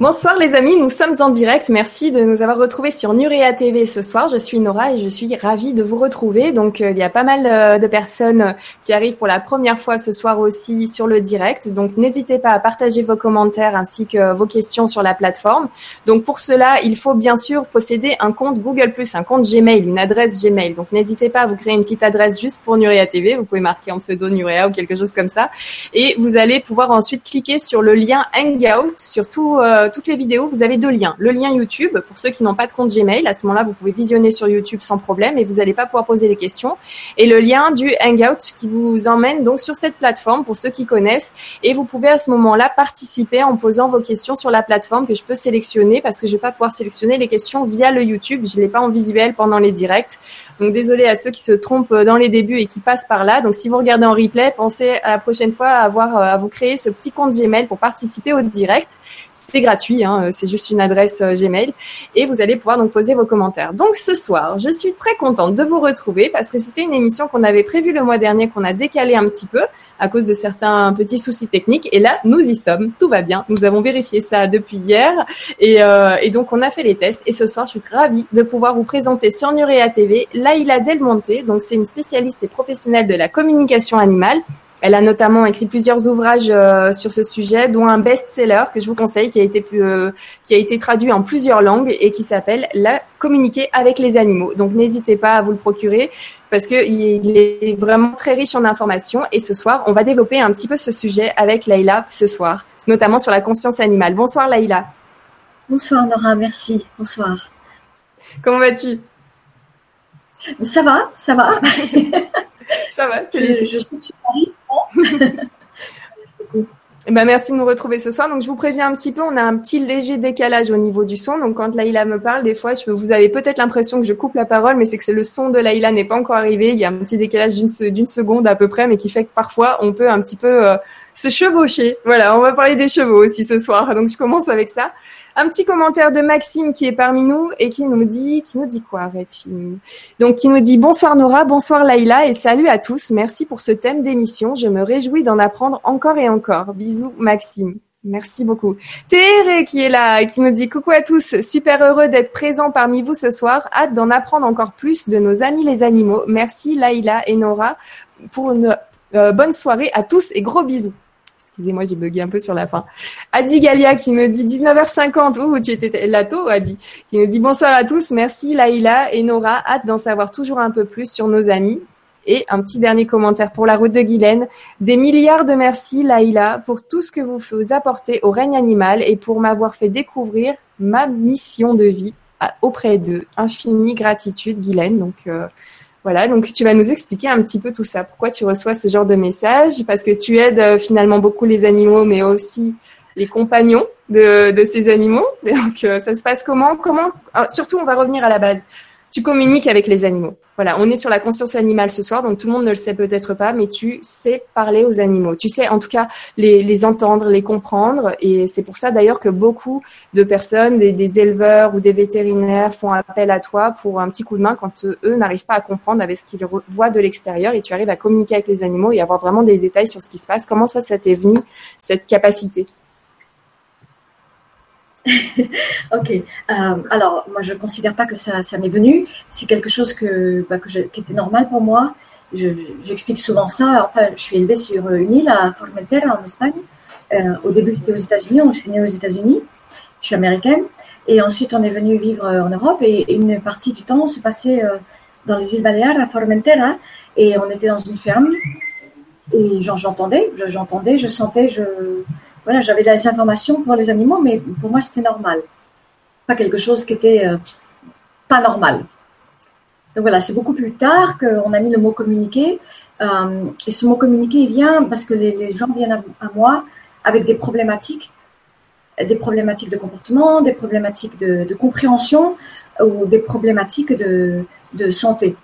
Bonsoir les amis, nous sommes en direct. Merci de nous avoir retrouvés sur Nurea TV ce soir. Je suis Nora et je suis ravie de vous retrouver. Donc euh, il y a pas mal euh, de personnes euh, qui arrivent pour la première fois ce soir aussi sur le direct. Donc n'hésitez pas à partager vos commentaires ainsi que vos questions sur la plateforme. Donc pour cela, il faut bien sûr posséder un compte Google+, un compte Gmail, une adresse Gmail. Donc n'hésitez pas à vous créer une petite adresse juste pour Nurea TV. Vous pouvez marquer en pseudo Nurea ou quelque chose comme ça. Et vous allez pouvoir ensuite cliquer sur le lien Hangout sur tout toutes les vidéos, vous avez deux liens. Le lien YouTube, pour ceux qui n'ont pas de compte Gmail, à ce moment-là, vous pouvez visionner sur YouTube sans problème et vous n'allez pas pouvoir poser les questions. Et le lien du Hangout qui vous emmène donc sur cette plateforme pour ceux qui connaissent. Et vous pouvez à ce moment-là participer en posant vos questions sur la plateforme que je peux sélectionner parce que je vais pas pouvoir sélectionner les questions via le YouTube. Je l'ai pas en visuel pendant les directs. Donc désolé à ceux qui se trompent dans les débuts et qui passent par là. Donc si vous regardez en replay, pensez à la prochaine fois à avoir à vous créer ce petit compte Gmail pour participer au direct. C'est gratuit, hein, c'est juste une adresse euh, Gmail et vous allez pouvoir donc poser vos commentaires. Donc ce soir, je suis très contente de vous retrouver parce que c'était une émission qu'on avait prévue le mois dernier, qu'on a décalé un petit peu à cause de certains petits soucis techniques. Et là, nous y sommes, tout va bien. Nous avons vérifié ça depuis hier et, euh, donc on a fait les tests. Et ce soir, je suis ravie de pouvoir vous présenter sur Nurea TV Laïla Delmonte. Donc c'est une spécialiste et professionnelle de la communication animale elle a notamment écrit plusieurs ouvrages euh, sur ce sujet, dont un best-seller que je vous conseille, qui a été euh, qui a été traduit en plusieurs langues et qui s'appelle La communiquer avec les animaux. Donc n'hésitez pas à vous le procurer parce que il est vraiment très riche en informations. Et ce soir, on va développer un petit peu ce sujet avec Laïla ce soir, notamment sur la conscience animale. Bonsoir Laïla. Bonsoir Nora, merci. Bonsoir. Comment vas-tu? Ça va, ça va. ça va, c'est Je, je sais que tu Eh ben, merci de nous retrouver ce soir. Donc, je vous préviens un petit peu, on a un petit léger décalage au niveau du son. Donc, quand Laïla me parle, des fois, je, vous avez peut-être l'impression que je coupe la parole, mais c'est que le son de Laïla n'est pas encore arrivé. Il y a un petit décalage d'une seconde à peu près, mais qui fait que parfois, on peut un petit peu euh, se chevaucher. Voilà, on va parler des chevaux aussi ce soir. Donc, je commence avec ça. Un petit commentaire de Maxime qui est parmi nous et qui nous dit, qui nous dit quoi, Redfilm Donc, qui nous dit bonsoir Nora, bonsoir Laïla et salut à tous. Merci pour ce thème d'émission. Je me réjouis d'en apprendre encore et encore. Bisous Maxime. Merci beaucoup. Théré qui est là et qui nous dit coucou à tous. Super heureux d'être présent parmi vous ce soir. Hâte d'en apprendre encore plus de nos amis les animaux. Merci Laïla et Nora pour une euh, bonne soirée à tous et gros bisous. Excusez-moi, j'ai bugué un peu sur la fin. Adi Galia qui nous dit 19h50. Ouh, tu étais là tôt, Adi. Qui nous dit bonsoir à tous. Merci Laïla et Nora. Hâte d'en savoir toujours un peu plus sur nos amis. Et un petit dernier commentaire pour la route de Guylaine. Des milliards de merci Laïla pour tout ce que vous apportez au règne animal et pour m'avoir fait découvrir ma mission de vie auprès d'eux. Infinie gratitude Guylaine. Donc, euh, voilà, donc tu vas nous expliquer un petit peu tout ça. Pourquoi tu reçois ce genre de message? Parce que tu aides euh, finalement beaucoup les animaux, mais aussi les compagnons de, de ces animaux. Donc euh, ça se passe comment? Comment? Ah, Surtout, on va revenir à la base tu communiques avec les animaux. Voilà, on est sur la conscience animale ce soir, donc tout le monde ne le sait peut-être pas, mais tu sais parler aux animaux. Tu sais en tout cas les, entendre, les comprendre, et c'est pour ça d'ailleurs que beaucoup de personnes, des, des, éleveurs ou des vétérinaires font appel à toi pour un petit coup de main quand eux n'arrivent pas à comprendre avec ce qu'ils voient de l'extérieur, et tu arrives à communiquer avec les animaux et avoir vraiment des détails sur ce qui se passe. Comment ça, ça t'est venu cette capacité? ok. Euh, alors, moi, je ne considère pas que ça, m'est venu. C'est quelque chose que, bah, qui était normal pour moi. J'explique souvent ça. Enfin, je suis élevée sur une île à Formentera, en Espagne. Euh, au début, j'étais aux États-Unis. Je suis née aux États-Unis. Je suis américaine. Et ensuite, on est venu vivre en Europe. Et une partie du temps, on se passait euh, dans les îles Baléares, à Formentera. Et on était dans une ferme. Et j'entendais, j'entendais, je sentais, je voilà, j'avais des informations pour les animaux, mais pour moi, c'était normal. Pas quelque chose qui était euh, pas normal. Donc voilà, c'est beaucoup plus tard qu'on a mis le mot communiquer. Euh, et ce mot communiquer, il vient parce que les, gens viennent à, moi avec des problématiques, des problématiques de comportement, des problématiques de, compréhension ou des problématiques de, de, santé.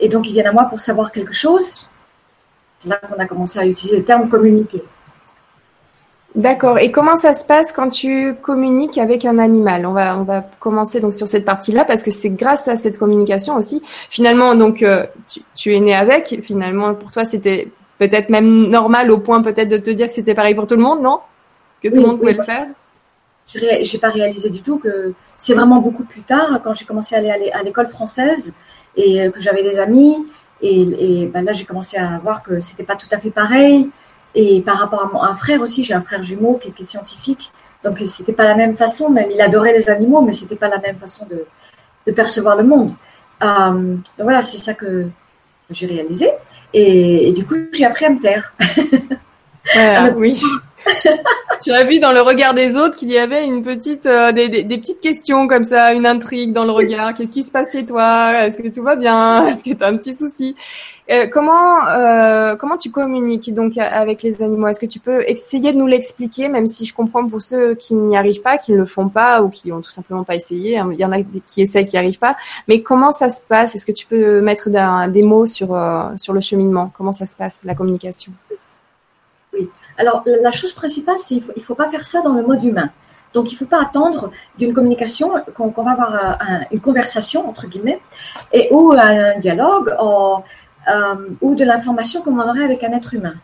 Et donc, ils viennent à moi pour savoir quelque chose. C'est là qu'on a commencé à utiliser le terme communiquer. D'accord. Et comment ça se passe quand tu communiques avec un animal? On va on va commencer donc sur cette partie-là parce que c'est grâce à cette communication aussi. Finalement, donc euh, tu, es né avec. Finalement, pour toi, c'était peut-être même normal au point peut-être de te dire que c'était pareil pour tout le monde, non? Que tout le monde pouvait le faire? Je n'ai pas réalisé du tout que c'est vraiment beaucoup plus tard, quand j'ai commencé à aller à l'école française et que j'avais des amis. Et, ben là, j'ai commencé à voir que c'était pas tout à fait pareil. Et par rapport à mon un frère aussi, j'ai un frère jumeau qui est, scientifique. Donc, c'était pas la même façon. Même il adorait les animaux, mais c'était pas la même façon de, de percevoir le monde. Euh, donc voilà, c'est ça que j'ai réalisé. Et, du coup, j'ai appris à me taire. oui. tu as vu dans le regard des autres qu'il y avait une petite, euh, des, des, petites questions comme ça, une intrigue dans le regard. Qu'est-ce qui se passe chez toi? Est-ce que tout va bien? Est-ce que tu as un petit souci? Euh, Comment euh, comment tu communiques donc avec les animaux? Est-ce que tu peux essayer de nous l'expliquer, même si je comprends pour ceux qui n'y arrivent pas, qui ne le font pas ou qui ont tout simplement pas essayé. Hein, il y en a qui essaient, qui n'y arrivent pas. Mais comment ça se passe? Est-ce que tu peux mettre des mots sur sur le cheminement? Comment ça se passe la communication? Alors, la chose principale, c'est qu'il ne faut, pas faire ça dans le mode humain. Donc, il ne faut pas attendre d'une communication qu'on va avoir euh, une conversation, entre guillemets, et, ou un dialogue, euh, ou, de l'information comme on aurait avec un être humain.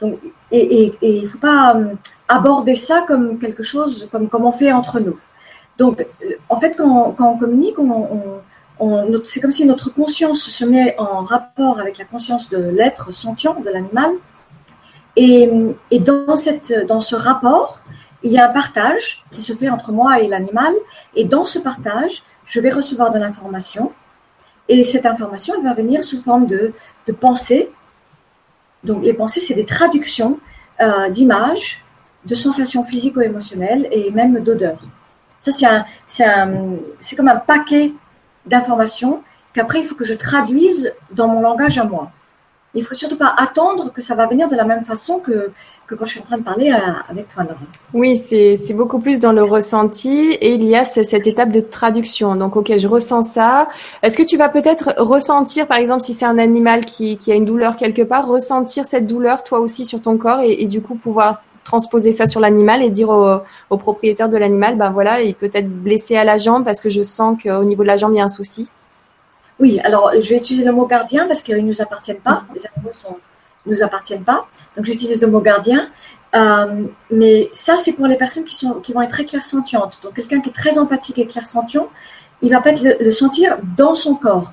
Donc, et il ne faut pas euh, aborder ça comme quelque chose, comme, comme on fait entre nous. Donc, en fait, quand, on communique, c'est comme si notre conscience se met en rapport avec la conscience de l'être sentient, de l'animal, et, dans, ce rapport, il y a un partage qui se fait entre moi et l'animal. Et dans ce partage, je vais recevoir de l'information. Et cette information, elle va venir sous forme de, pensées. Donc les pensées, c'est des traductions euh, d'images, de sensations physiques ou émotionnelles et même d'odeurs. Ça, c'est comme un paquet d'informations qu'après, il faut que je traduise dans mon langage à moi. Il faut surtout pas attendre que ça va venir de la même façon que, que quand je suis en train de parler euh, avec Fandor. Oui, c'est beaucoup plus dans le ressenti et il y a cette étape de traduction. Donc, ok, je ressens ça. Est-ce que tu vas peut-être ressentir, par exemple, si c'est un animal qui, qui, a une douleur quelque part, ressentir cette douleur toi aussi sur ton corps et, et du coup pouvoir transposer ça sur l'animal et dire au, au propriétaire de l'animal, ben voilà, il peut être blessé à la jambe parce que je sens qu'au niveau de la jambe, il y a un souci. Oui, alors je vais utiliser le mot gardien parce qu'ils ne nous appartiennent pas. Les animaux ne nous appartiennent pas. Donc j'utilise le mot gardien. Euh, mais ça, c'est pour les personnes qui, sont, qui vont être très clairsentientes. Donc quelqu'un qui est très empathique et clairsentient, il va peut-être le, sentir dans son corps.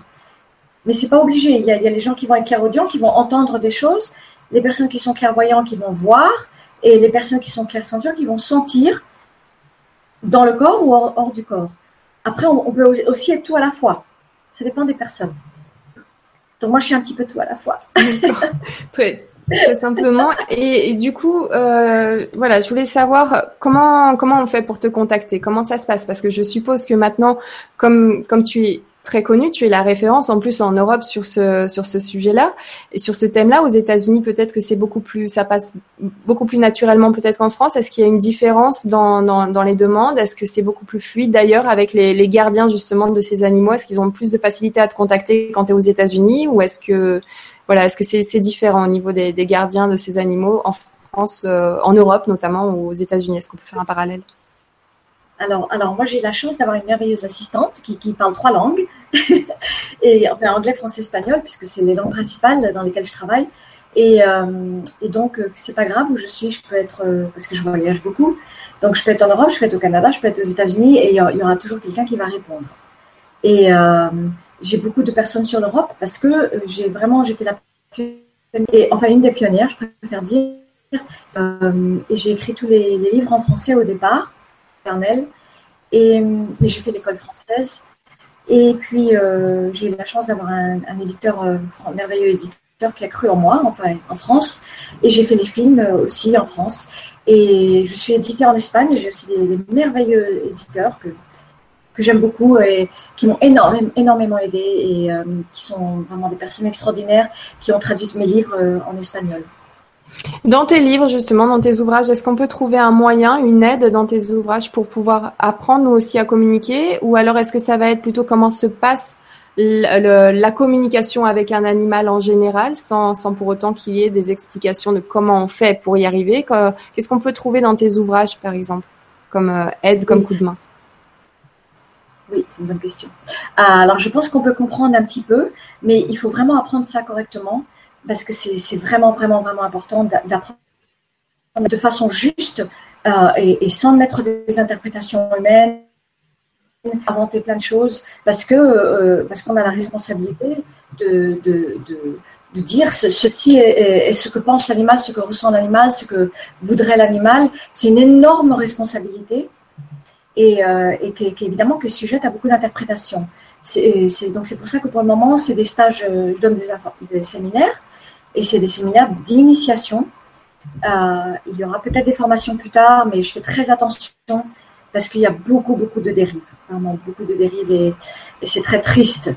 Mais c'est pas obligé. Il y, a, les gens qui vont être clairaudients, qui vont entendre des choses. Les personnes qui sont clairvoyants, qui vont voir. Et les personnes qui sont clairsentientes, qui vont sentir dans le corps ou hors, du corps. Après, on peut aussi être tout à la fois. Ça dépend des personnes. Donc moi, je suis un petit peu tout à la fois. très, simplement. Et, du coup, euh, voilà, je voulais savoir comment comment on fait pour te contacter, comment ça se passe, parce que je suppose que maintenant, comme comme tu es très connu. Tu es la référence en plus en Europe sur ce sur ce sujet-là et sur ce thème-là. Aux États-Unis, peut-être que c'est beaucoup plus, ça passe beaucoup plus naturellement peut-être qu'en France. Est-ce qu'il y a une différence dans dans, les demandes? Est-ce que c'est beaucoup plus fluide d'ailleurs avec les, les gardiens justement de ces animaux? Est-ce qu'ils ont plus de facilité à te contacter quand tu es aux États-Unis? Ou est-ce que voilà, est-ce que c'est c'est différent au niveau des, des gardiens de ces animaux en France, euh, en Europe notamment ou aux États-Unis? Est-ce qu'on peut faire un parallèle? Alors, alors moi j'ai la chance d'avoir une merveilleuse assistante qui, parle trois langues, et enfin anglais, français, espagnol, puisque c'est les langues principales dans lesquelles je travaille. Et, euh, et donc euh, c'est pas grave où je suis, je peux être euh, parce que je voyage beaucoup, donc je peux être en Europe, je peux être au Canada, je peux être aux États-Unis, et il y, aura toujours quelqu'un qui va répondre. Et euh, j'ai beaucoup de personnes sur l'Europe parce que j'ai vraiment j'étais la et, enfin une des pionnières, je préfère dire, et j'ai écrit tous les livres en français au départ et, j'ai fait l'école française. Et puis, euh, j'ai eu la chance d'avoir un, éditeur, euh, un merveilleux éditeur qui a cru en moi, enfin en France. Et j'ai fait les films euh, aussi en France. Et je suis éditée en Espagne. J'ai aussi des, merveilleux éditeurs que, que j'aime beaucoup et qui m'ont énormément, énormément aidé et qui sont vraiment des personnes extraordinaires qui ont traduit mes livres en espagnol. Dans tes livres, justement, dans tes ouvrages, est-ce qu'on peut trouver un moyen, une aide dans tes ouvrages pour pouvoir apprendre aussi à communiquer? Ou alors est-ce que ça va être plutôt comment se passe la communication avec un animal en général, sans, sans pour autant qu'il y ait des explications de comment on fait pour y arriver? Qu'est-ce qu'on peut trouver dans tes ouvrages, par exemple, comme euh, aide, comme coup de main? Oui, c'est une bonne question. Euh, alors, je pense qu'on peut comprendre un petit peu, mais il faut vraiment apprendre ça correctement parce que c'est vraiment, vraiment, vraiment important d'apprendre de façon juste et, sans mettre des interprétations humaines, inventer plein de choses, parce que parce qu'on a la responsabilité de, de, de, dire ce, ceci est, ce que pense l'animal, ce que ressent l'animal, ce que voudrait l'animal. C'est une énorme responsabilité et, et qui, qui, évidemment que sujette à beaucoup d'interprétations. Donc c'est pour ça que pour le moment, c'est des stages, euh, je donne des séminaires, et c'est des séminaires d'initiation. Euh, il y aura peut-être des formations plus tard, mais je fais très attention parce qu'il y a beaucoup, beaucoup de dérives, vraiment beaucoup de dérives, et, c'est très triste,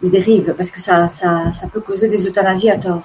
les dérives, parce que ça, ça, ça peut causer des euthanasies à tort.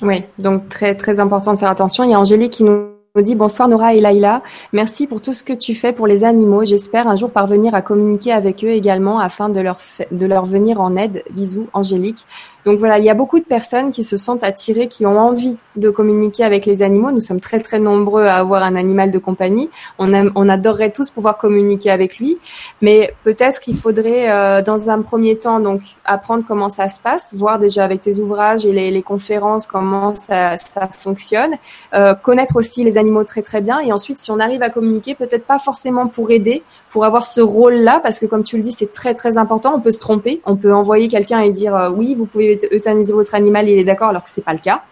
Oui, donc très, très important de faire attention. Il y a Angélique qui nous nous dit bonsoir Nora et Laïla. Merci pour tout ce que tu fais pour les animaux. J'espère un jour parvenir à communiquer avec eux également afin de leur, de leur venir en aide. Bisous, Angélique. Donc voilà, il y a beaucoup de personnes qui se sentent attirées, qui ont envie de communiquer avec les animaux. Nous sommes très très nombreux à avoir un animal de compagnie. On, on adorerait tous pouvoir communiquer avec lui, mais peut-être qu'il faudrait euh, dans un premier temps donc apprendre comment ça se passe, voir déjà avec tes ouvrages et les, les conférences comment ça, ça fonctionne, euh, connaître aussi les animaux très très bien et ensuite si on arrive à communiquer, peut-être pas forcément pour aider, pour avoir ce rôle-là, parce que comme tu le dis, c'est très très important. On peut se tromper, on peut envoyer quelqu'un et dire euh, oui, vous pouvez euthaniser votre animal, il est d'accord, alors que c'est pas le cas.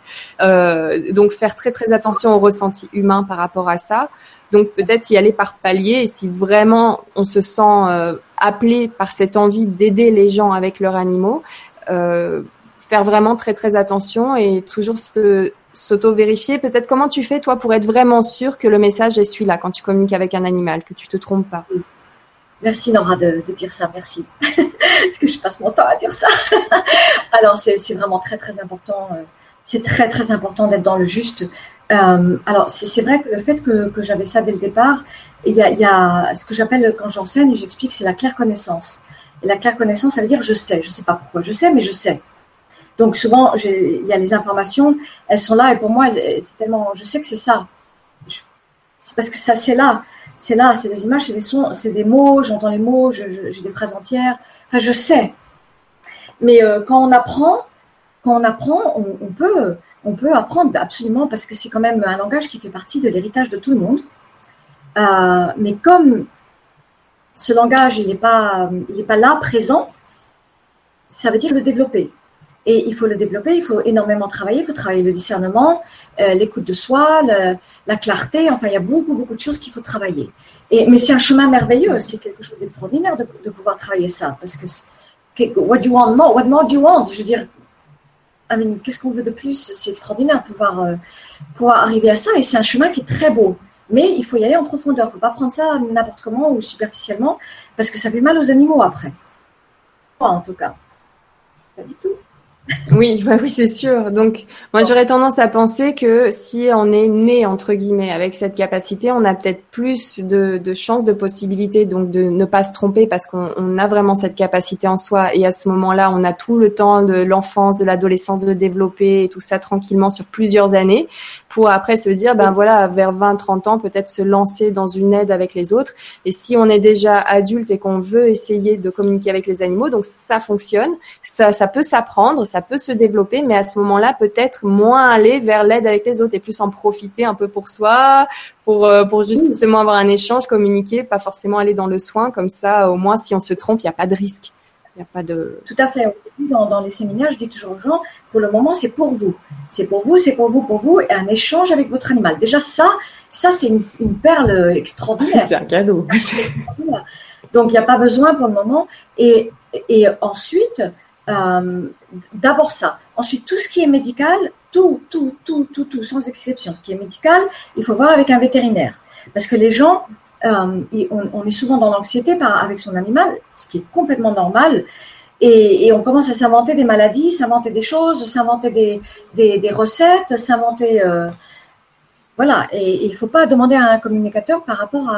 Euh, donc faire très très attention au ressenti humain par rapport à ça. Donc peut-être y aller par palier. Et si vraiment on se sent euh, appelé par cette envie d'aider les gens avec leurs animaux, euh, faire vraiment très très attention et toujours s'auto-vérifier. Peut-être comment tu fais toi pour être vraiment sûr que le message est celui-là quand tu communiques avec un animal, que tu te trompes pas? Merci Nora de, dire ça, merci. Parce que je passe mon temps à dire ça. alors c'est vraiment très très important. Euh, c'est très très important d'être dans le juste. Euh, alors c'est vrai que le fait que, j'avais ça dès le départ, il y a, ce que j'appelle quand j'enseigne, j'explique, c'est la claire connaissance. Et la claire connaissance, ça veut dire je sais. Je sais pas pourquoi je sais, mais je sais. Donc souvent, il y a les informations, elles sont là et pour moi, c'est tellement, je sais que c'est ça. C'est parce que ça, c'est là c'est là, c'est des images, c'est des sons, c'est des mots, j'entends les mots, j'ai des phrases entières. Enfin, je sais. Mais euh, quand on apprend, quand on apprend, on, peut, on peut apprendre absolument parce que c'est quand même un langage qui fait partie de l'héritage de tout le monde. Euh, mais comme ce langage, il n'est pas, pas là, présent, ça veut dire le développer. Et il faut le développer, il faut énormément travailler, il faut travailler le discernement, euh, l'écoute de soi, la clarté, enfin il y a beaucoup, beaucoup de choses qu'il faut travailler. Et, mais c'est un chemin merveilleux, c'est quelque chose d'extraordinaire de, pouvoir travailler ça, parce que what do you want more, what more you want, je veux dire, qu'est-ce qu'on veut de plus, c'est extraordinaire de pouvoir, euh, pouvoir arriver à ça, et c'est un chemin qui est très beau. Mais il faut y aller en profondeur, il ne faut pas prendre ça n'importe comment ou superficiellement, parce que ça fait mal aux animaux après. Moi en tout cas. Pas du tout. Oui, bah oui, c'est sûr. Donc, moi, j'aurais tendance à penser que si on est né entre guillemets avec cette capacité, on a peut-être plus de, chances, de possibilités, donc de ne pas se tromper parce qu'on a vraiment cette capacité en soi. Et à ce moment-là, on a tout le temps de l'enfance, de l'adolescence de développer et tout ça tranquillement sur plusieurs années pour après se dire, ben voilà, vers 20, 30 ans, peut-être se lancer dans une aide avec les autres. Et si on est déjà adulte et qu'on veut essayer de communiquer avec les animaux, donc ça fonctionne, ça, peut s'apprendre, peut se développer, mais à ce moment-là, peut-être moins aller vers l'aide avec les autres et plus en profiter un peu pour soi, pour, euh, pour justement avoir un échange, communiquer, pas forcément aller dans le soin. Comme ça, au moins, si on se trompe, il n'y a pas de risque. Il a pas de... Tout à fait. Dans, dans les séminaires, je dis toujours aux gens, pour le moment, c'est pour vous. C'est pour vous, c'est pour vous, pour vous, et un échange avec votre animal. Déjà, ça, ça c'est une, perle extraordinaire. c'est un cadeau. Donc, il n'y a pas besoin pour le moment. Et, et ensuite, euh, d'abord ça. Ensuite, tout ce qui est médical, tout, tout, tout, tout, tout, sans exception, ce qui est médical, il faut voir avec un vétérinaire. Parce que les gens, euh, on, est souvent dans l'anxiété avec son animal, ce qui est complètement normal. Et, on commence à s'inventer des maladies, s'inventer des choses, s'inventer des, recettes, s'inventer. Euh, voilà. Et, il ne faut pas demander à un communicateur par rapport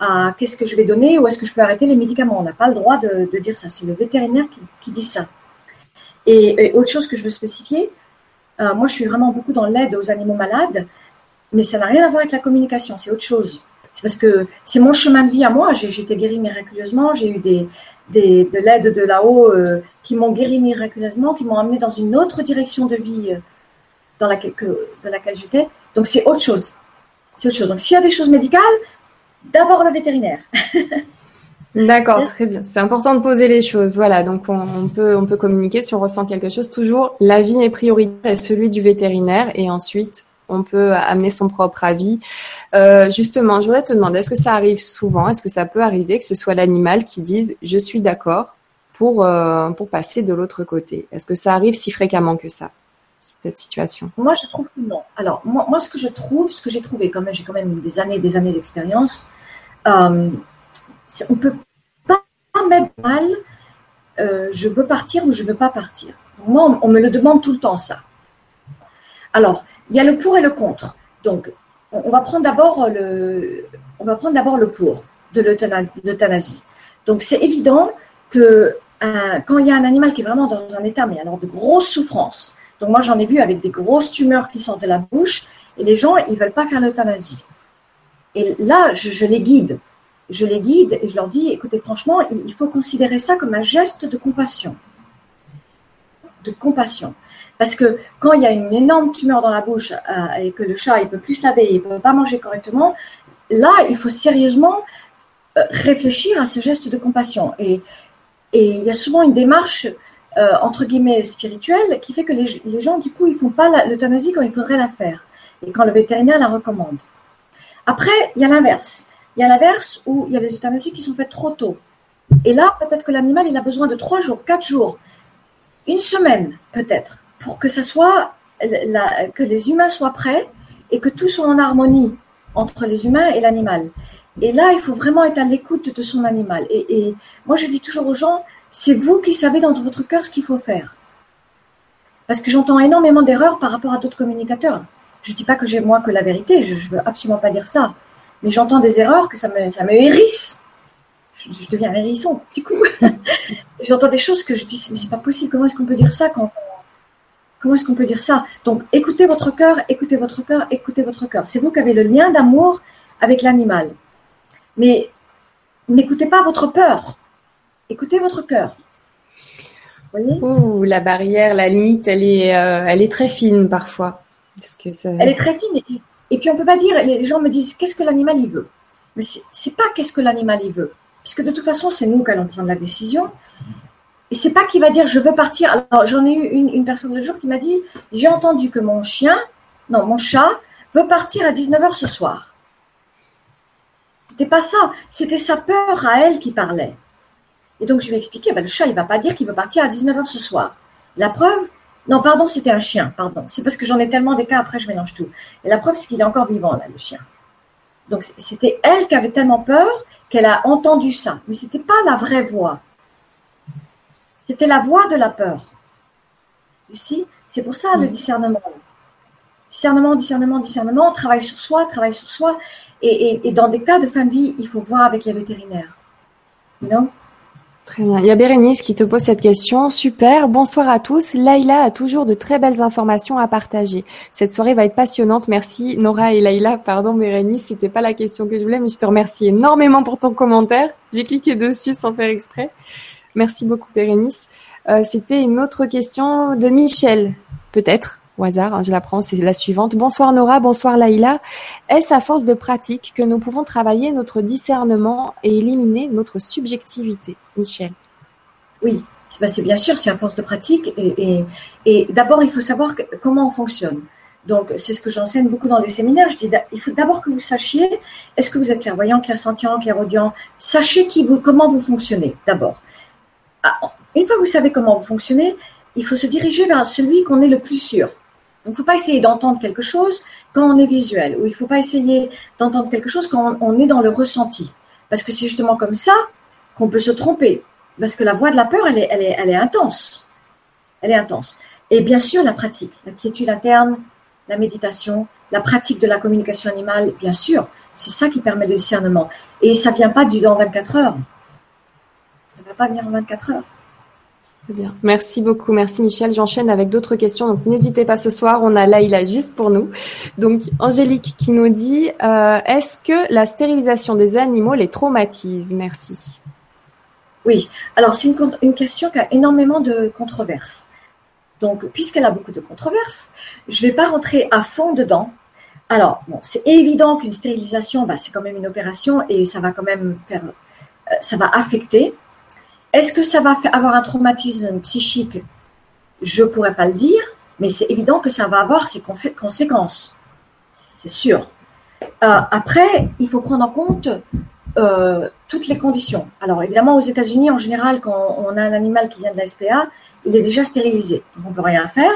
à, qu'est-ce que je vais donner ou est-ce que je peux arrêter les médicaments. On n'a pas le droit de, de dire ça. C'est le vétérinaire qui, qui dit ça. Et, autre chose que je veux spécifier, euh, moi je suis vraiment beaucoup dans l'aide aux animaux malades, mais ça n'a rien à voir avec la communication, c'est autre chose. C'est parce que c'est mon chemin de vie à moi. J'ai été guérie miraculeusement, j'ai eu des, des, de l'aide de là-haut euh, qui m'ont guéri miraculeusement, qui m'ont amené dans une autre direction de vie euh, dans laquelle, que, dans laquelle j'étais. Donc c'est autre chose. c'est autre chose. Donc s'il y a des choses médicales, d'abord le vétérinaire. D'accord, très bien. C'est important de poser les choses. Voilà, donc on, peut on peut communiquer si on ressent quelque chose. Toujours, l'avis est prioritaire et celui du vétérinaire, et ensuite on peut amener son propre avis. Euh, justement, je voudrais te demander, est-ce que ça arrive souvent? Est-ce que ça peut arriver que ce soit l'animal qui dise je suis d'accord pour euh, pour passer de l'autre côté? Est-ce que ça arrive si fréquemment que ça cette situation? Moi, je trouve que non. Alors, moi, moi ce que je trouve, ce que j'ai trouvé, quand même, j'ai quand même des années, des années d'expérience. Euh, on peut pas mettre mal. Euh, je veux partir ou je veux pas partir. Moi, on, me le demande tout le temps ça. Alors, il y a le pour et le contre. Donc, on, va prendre d'abord le, on va prendre d'abord le pour de l'euthanasie. Donc, c'est évident que quand il y a un animal qui est vraiment dans un état, mais alors de grosse souffrance, donc moi, j'en ai vu avec des grosses tumeurs qui sortent de la bouche et les gens, ils veulent pas faire l'euthanasie. Et là, je, les guide. Je les guide et je leur dis, écoutez, franchement, il faut considérer ça comme un geste de compassion. De compassion. Parce que quand il y a une énorme tumeur dans la bouche euh, et que le chat, il peut plus se laver, il peut pas manger correctement, là, il faut sérieusement euh, réfléchir à ce geste de compassion. Et, et il y a souvent une démarche euh, entre guillemets spirituelle qui fait que les, gens du coup ils font pas l'euthanasie quand il faudrait la faire et quand le vétérinaire la recommande. Après il y a l'inverse. Il y a l'inverse où il y a des euthanasies qui sont faites trop tôt. Et là peut-être que l'animal il a besoin de trois jours, quatre jours, une semaine peut-être pour que ça soit que les humains soient prêts et que tout soit en harmonie entre les humains et l'animal. Et là, il faut vraiment être à l'écoute de son animal. Et, et, moi, je dis toujours aux gens, c'est vous qui savez dans votre cœur ce qu'il faut faire. Parce que j'entends énormément d'erreurs par rapport à d'autres communicateurs. Je ne dis pas que j'ai moins que la vérité, je ne veux absolument pas dire ça. Mais j'entends des erreurs que ça me, ça me hérisse. Je, deviens hérisson, du coup. j'entends des choses que je dis, mais c'est pas possible, comment est-ce qu'on peut dire ça quand Comment est-ce qu'on peut dire ça? Donc, écoutez votre cœur, écoutez votre cœur, écoutez votre cœur. C'est vous qui avez le lien d'amour avec l'animal. Mais n'écoutez pas votre peur. Écoutez votre cœur. Ouh, la barrière, la limite, elle est, euh, elle est très fine parfois. que Elle est très fine. Et, puis on peut pas dire, les gens me disent, qu'est-ce que l'animal il veut? Mais c'est pas qu'est-ce que l'animal il veut. Puisque de toute façon, c'est nous qui allons prendre la décision. Et c'est pas qu'il va dire, je veux partir. Alors j'en ai eu une, une personne le jour qui m'a dit, j'ai entendu que mon chien, non, mon chat, veut partir à 19h ce soir. C'était pas ça. C'était sa peur à elle qui parlait. Et donc, je lui ai expliqué, ben, le chat, il va pas dire qu'il veut partir à 19h ce soir. La preuve, non, pardon, c'était un chien, pardon. C'est parce que j'en ai tellement des cas, après, je mélange tout. Et la preuve, c'est qu'il est encore vivant, là, le chien. Donc, c'était elle qui avait tellement peur qu'elle a entendu ça. Mais c'était pas la vraie voix. C'était la voix de la peur. Tu C'est pour ça le discernement. Discernement, discernement, discernement, travail sur soi, travail sur soi. Et, et dans des cas de fin de vie, il faut voir avec les vétérinaires. Non? Très bien. Il y a Bérénice qui te pose cette question. Super. Bonsoir à tous. Laïla a toujours de très belles informations à partager. Cette soirée va être passionnante. Merci Nora et Laïla. Pardon Bérénice, c'était pas la question que je voulais, mais je te remercie énormément pour ton commentaire. J'ai cliqué dessus sans faire exprès. Merci beaucoup Bérénice. Euh, c'était une autre question de Michel, peut-être au hasard, hein, je la prends, c'est la suivante. Bonsoir Nora, bonsoir Laïla. Est-ce à force de pratique que nous pouvons travailler notre discernement et éliminer notre subjectivité Michel? Oui, c'est bien sûr, c'est à force de pratique. Et, d'abord, il faut savoir comment on fonctionne. Donc, c'est ce que j'enseigne beaucoup dans les séminaires. Je dis, il faut d'abord que vous sachiez, est-ce que vous êtes clairvoyant, clairsentient, clairaudient Sachez qui vous, comment vous fonctionnez, d'abord. Ah, une fois que vous savez comment vous fonctionnez, il faut se diriger vers celui qu'on est le plus sûr. Donc, il ne faut pas essayer d'entendre quelque chose quand on est visuel, ou il ne faut pas essayer d'entendre quelque chose quand on, est dans le ressenti. Parce que c'est justement comme ça qu'on peut se tromper. Parce que la voix de la peur, elle est, intense. Elle est intense. Et bien sûr, la pratique, la quiétude interne, la méditation, la pratique de la communication animale, bien sûr, c'est ça qui permet le discernement. Et ça ne vient pas du dans 24 heures. Ça ne va pas venir en 24 heures Merci beaucoup. Merci Michel. J'enchaîne avec d'autres questions. Donc n'hésitez pas ce soir. On a Laïla juste pour nous. Donc Angélique qui nous dit euh, Est-ce que la stérilisation des animaux les traumatise? Merci. Oui. Alors c'est une, une, question qui a énormément de controverses. Donc puisqu'elle a beaucoup de controverses, je ne vais pas rentrer à fond dedans. Alors, bon, c'est évident qu'une stérilisation, bah, c'est quand même une opération et ça va quand même faire, euh, ça va affecter. Est-ce que ça va avoir un traumatisme psychique? Je pourrais pas le dire, mais c'est évident que ça va avoir ses conséquences. C'est sûr. Euh, après, il faut prendre en compte euh, toutes les conditions. Alors, évidemment, aux États-Unis, en général, quand on a un animal qui vient de la SPA, il est déjà stérilisé. Donc, on peut rien faire.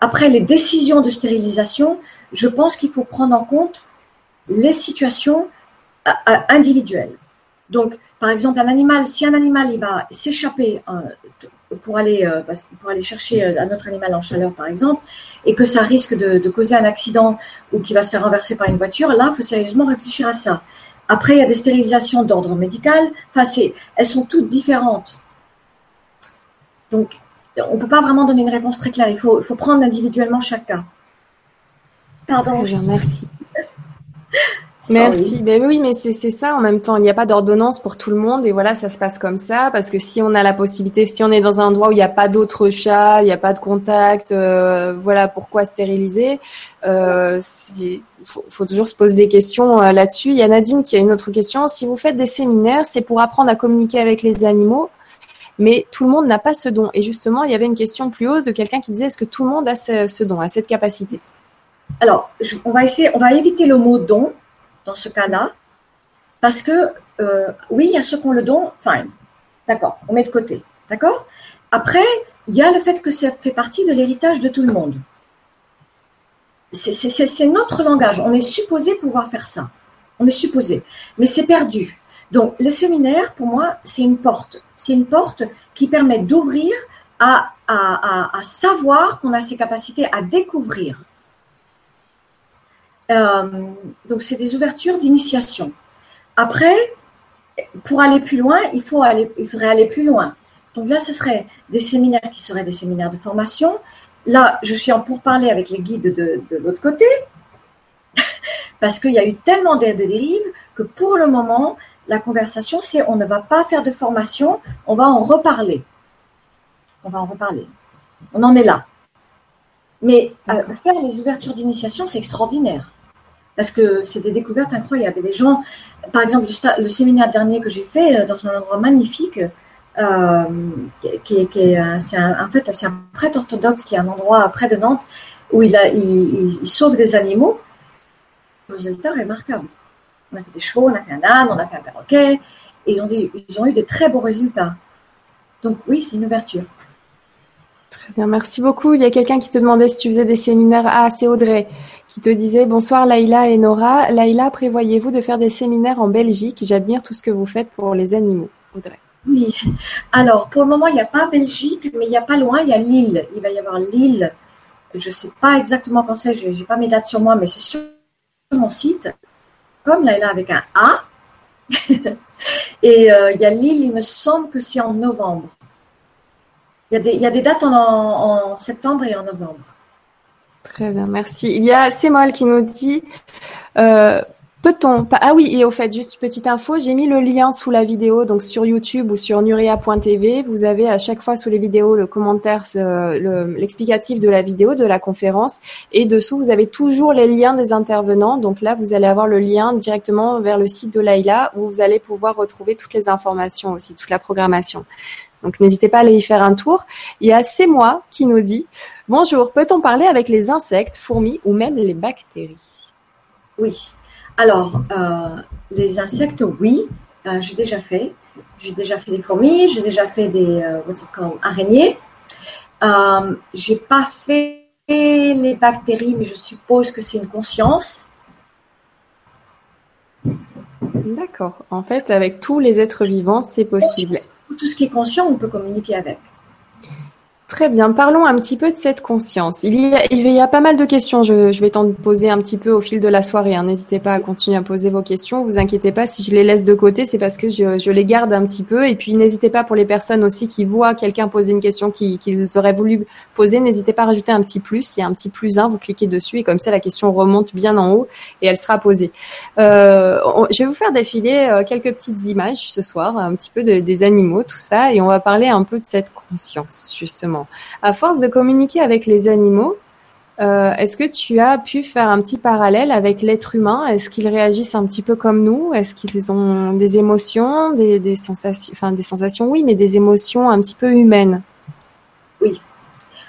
Après, les décisions de stérilisation, je pense qu'il faut prendre en compte les situations euh, individuelles. Donc, par exemple, un animal, si un animal il va s'échapper euh, pour aller pour aller chercher un autre animal en chaleur, par exemple, et que ça risque de, causer un accident ou qu'il va se faire renverser par une voiture, là, il faut sérieusement réfléchir à ça. Après, il y a des stérilisations d'ordre médical. Enfin, elles sont toutes différentes. Donc, on ne peut pas vraiment donner une réponse très claire. Il faut, prendre individuellement chaque cas. Pardon. Très bien, merci. Merci. Ben oui, mais c'est ça en même temps. Il n'y a pas d'ordonnance pour tout le monde et voilà, ça se passe comme ça parce que si on a la possibilité, si on est dans un endroit où il n'y a pas d'autres chats, il n'y a pas de contact, euh, voilà, pourquoi stériliser? Euh, Il faut, faut, toujours se poser des questions euh, là-dessus. Il y a Nadine qui a une autre question. Si vous faites des séminaires, c'est pour apprendre à communiquer avec les animaux, mais tout le monde n'a pas ce don. Et justement, il y avait une question plus haut de quelqu'un qui disait est-ce que tout le monde a ce, ce don, a cette capacité? Alors, on va essayer, on va éviter le mot don dans ce cas-là, parce que euh, oui, il y a ceux qui ont le don, fine, d'accord, on met de côté, d'accord? Après, il y a le fait que ça fait partie de l'héritage de tout le monde. C'est notre langage. On est supposé pouvoir faire ça. On est supposé, mais c'est perdu. Donc, les séminaires, pour moi, c'est une porte. C'est une porte qui permet d'ouvrir à, à savoir qu'on a ces capacités à découvrir. Euh, donc, c'est des ouvertures d'initiation. Après, pour aller plus loin, il, faut aller, il faudrait aller plus loin. Donc là, ce serait des séminaires qui seraient des séminaires de formation. Là, je suis en pourparler avec les guides de, de l'autre côté, parce qu'il y a eu tellement d'aide de dérive que pour le moment, la conversation, c'est on ne va pas faire de formation, on va en reparler. On va en reparler. On en est là. Mais euh, faire les ouvertures d'initiation, c'est extraordinaire parce que c'est des découvertes incroyables. Les gens, par exemple, le, séminaire dernier que j'ai fait euh, dans un endroit magnifique, euh, qui, est, en fait, c'est un prêtre orthodoxe qui est un endroit près de Nantes où il, sauve des animaux. Le résultat remarquable. On a fait des chevaux, on a fait un âne, on a fait un perroquet, et ils ont, ils ont eu de très beaux résultats. Donc oui, c'est une ouverture. Très bien, merci beaucoup. Il y a quelqu'un qui te demandait si tu faisais des séminaires. Ah, c'est Audrey qui te disait bonsoir Laïla et Nora. Laïla, prévoyez-vous de faire des séminaires en Belgique? J'admire tout ce que vous faites pour les animaux. Audrey. Oui. Alors, pour le moment, il n'y a pas Belgique, mais il n'y a pas loin, il y a Lille. Il va y avoir Lille. Je ne sais pas exactement quand c'est, je n'ai pas mes dates sur moi, mais c'est sur mon site. Comme Laïla avec un A. et euh, il y a Lille, il me semble que c'est en novembre. Il y a des, dates en, septembre et en novembre. Très bien, merci. Il y a Semol qui nous dit euh, Peut-on Ah oui, et au fait, juste petite info, j'ai mis le lien sous la vidéo, donc sur YouTube ou sur nuria.tv. Vous avez à chaque fois sous les vidéos le commentaire, l'explicatif de la vidéo, de la conférence, et dessous vous avez toujours les liens des intervenants. Donc là, vous allez avoir le lien directement vers le site de Laïla où vous allez pouvoir retrouver toutes les informations aussi, toute la programmation. Donc n'hésitez pas à aller y faire un tour. Il y a C'est moi qui nous dit Bonjour, peut-on parler avec les insectes, fourmis ou même les bactéries? Oui. Alors, euh, les insectes, oui, euh, j'ai déjà fait. J'ai déjà fait des fourmis, j'ai déjà fait des euh, what's araignées. j'ai pas fait les bactéries, mais je suppose que c'est une conscience. D'accord. En fait, avec tous les êtres vivants, c'est possible tout ce qui est conscient, on peut communiquer avec. Très bien, parlons un petit peu de cette conscience. Il y a, il y a pas mal de questions, je, vais t'en poser un petit peu au fil de la soirée. Hein. N'hésitez pas à continuer à poser vos questions. Vous inquiétez pas, si je les laisse de côté, c'est parce que je, les garde un petit peu. Et puis n'hésitez pas pour les personnes aussi qui voient quelqu'un poser une question qu'ils auraient voulu poser, n'hésitez pas à rajouter un petit plus. Il y a un petit plus 1, vous cliquez dessus et comme ça la question remonte bien en haut et elle sera posée. Euh, je vais vous faire défiler euh, quelques petites images ce soir, un petit peu des animaux, tout ça, et on va parler un peu de cette conscience justement. À force de communiquer avec les animaux, Euh, est-ce que tu as pu faire un petit parallèle avec l'être humain? Est-ce qu'ils réagissent un petit peu comme nous? Est-ce qu'ils ont des émotions, des, sensations, enfin des sensations, oui, mais des émotions un petit peu humaines? Oui.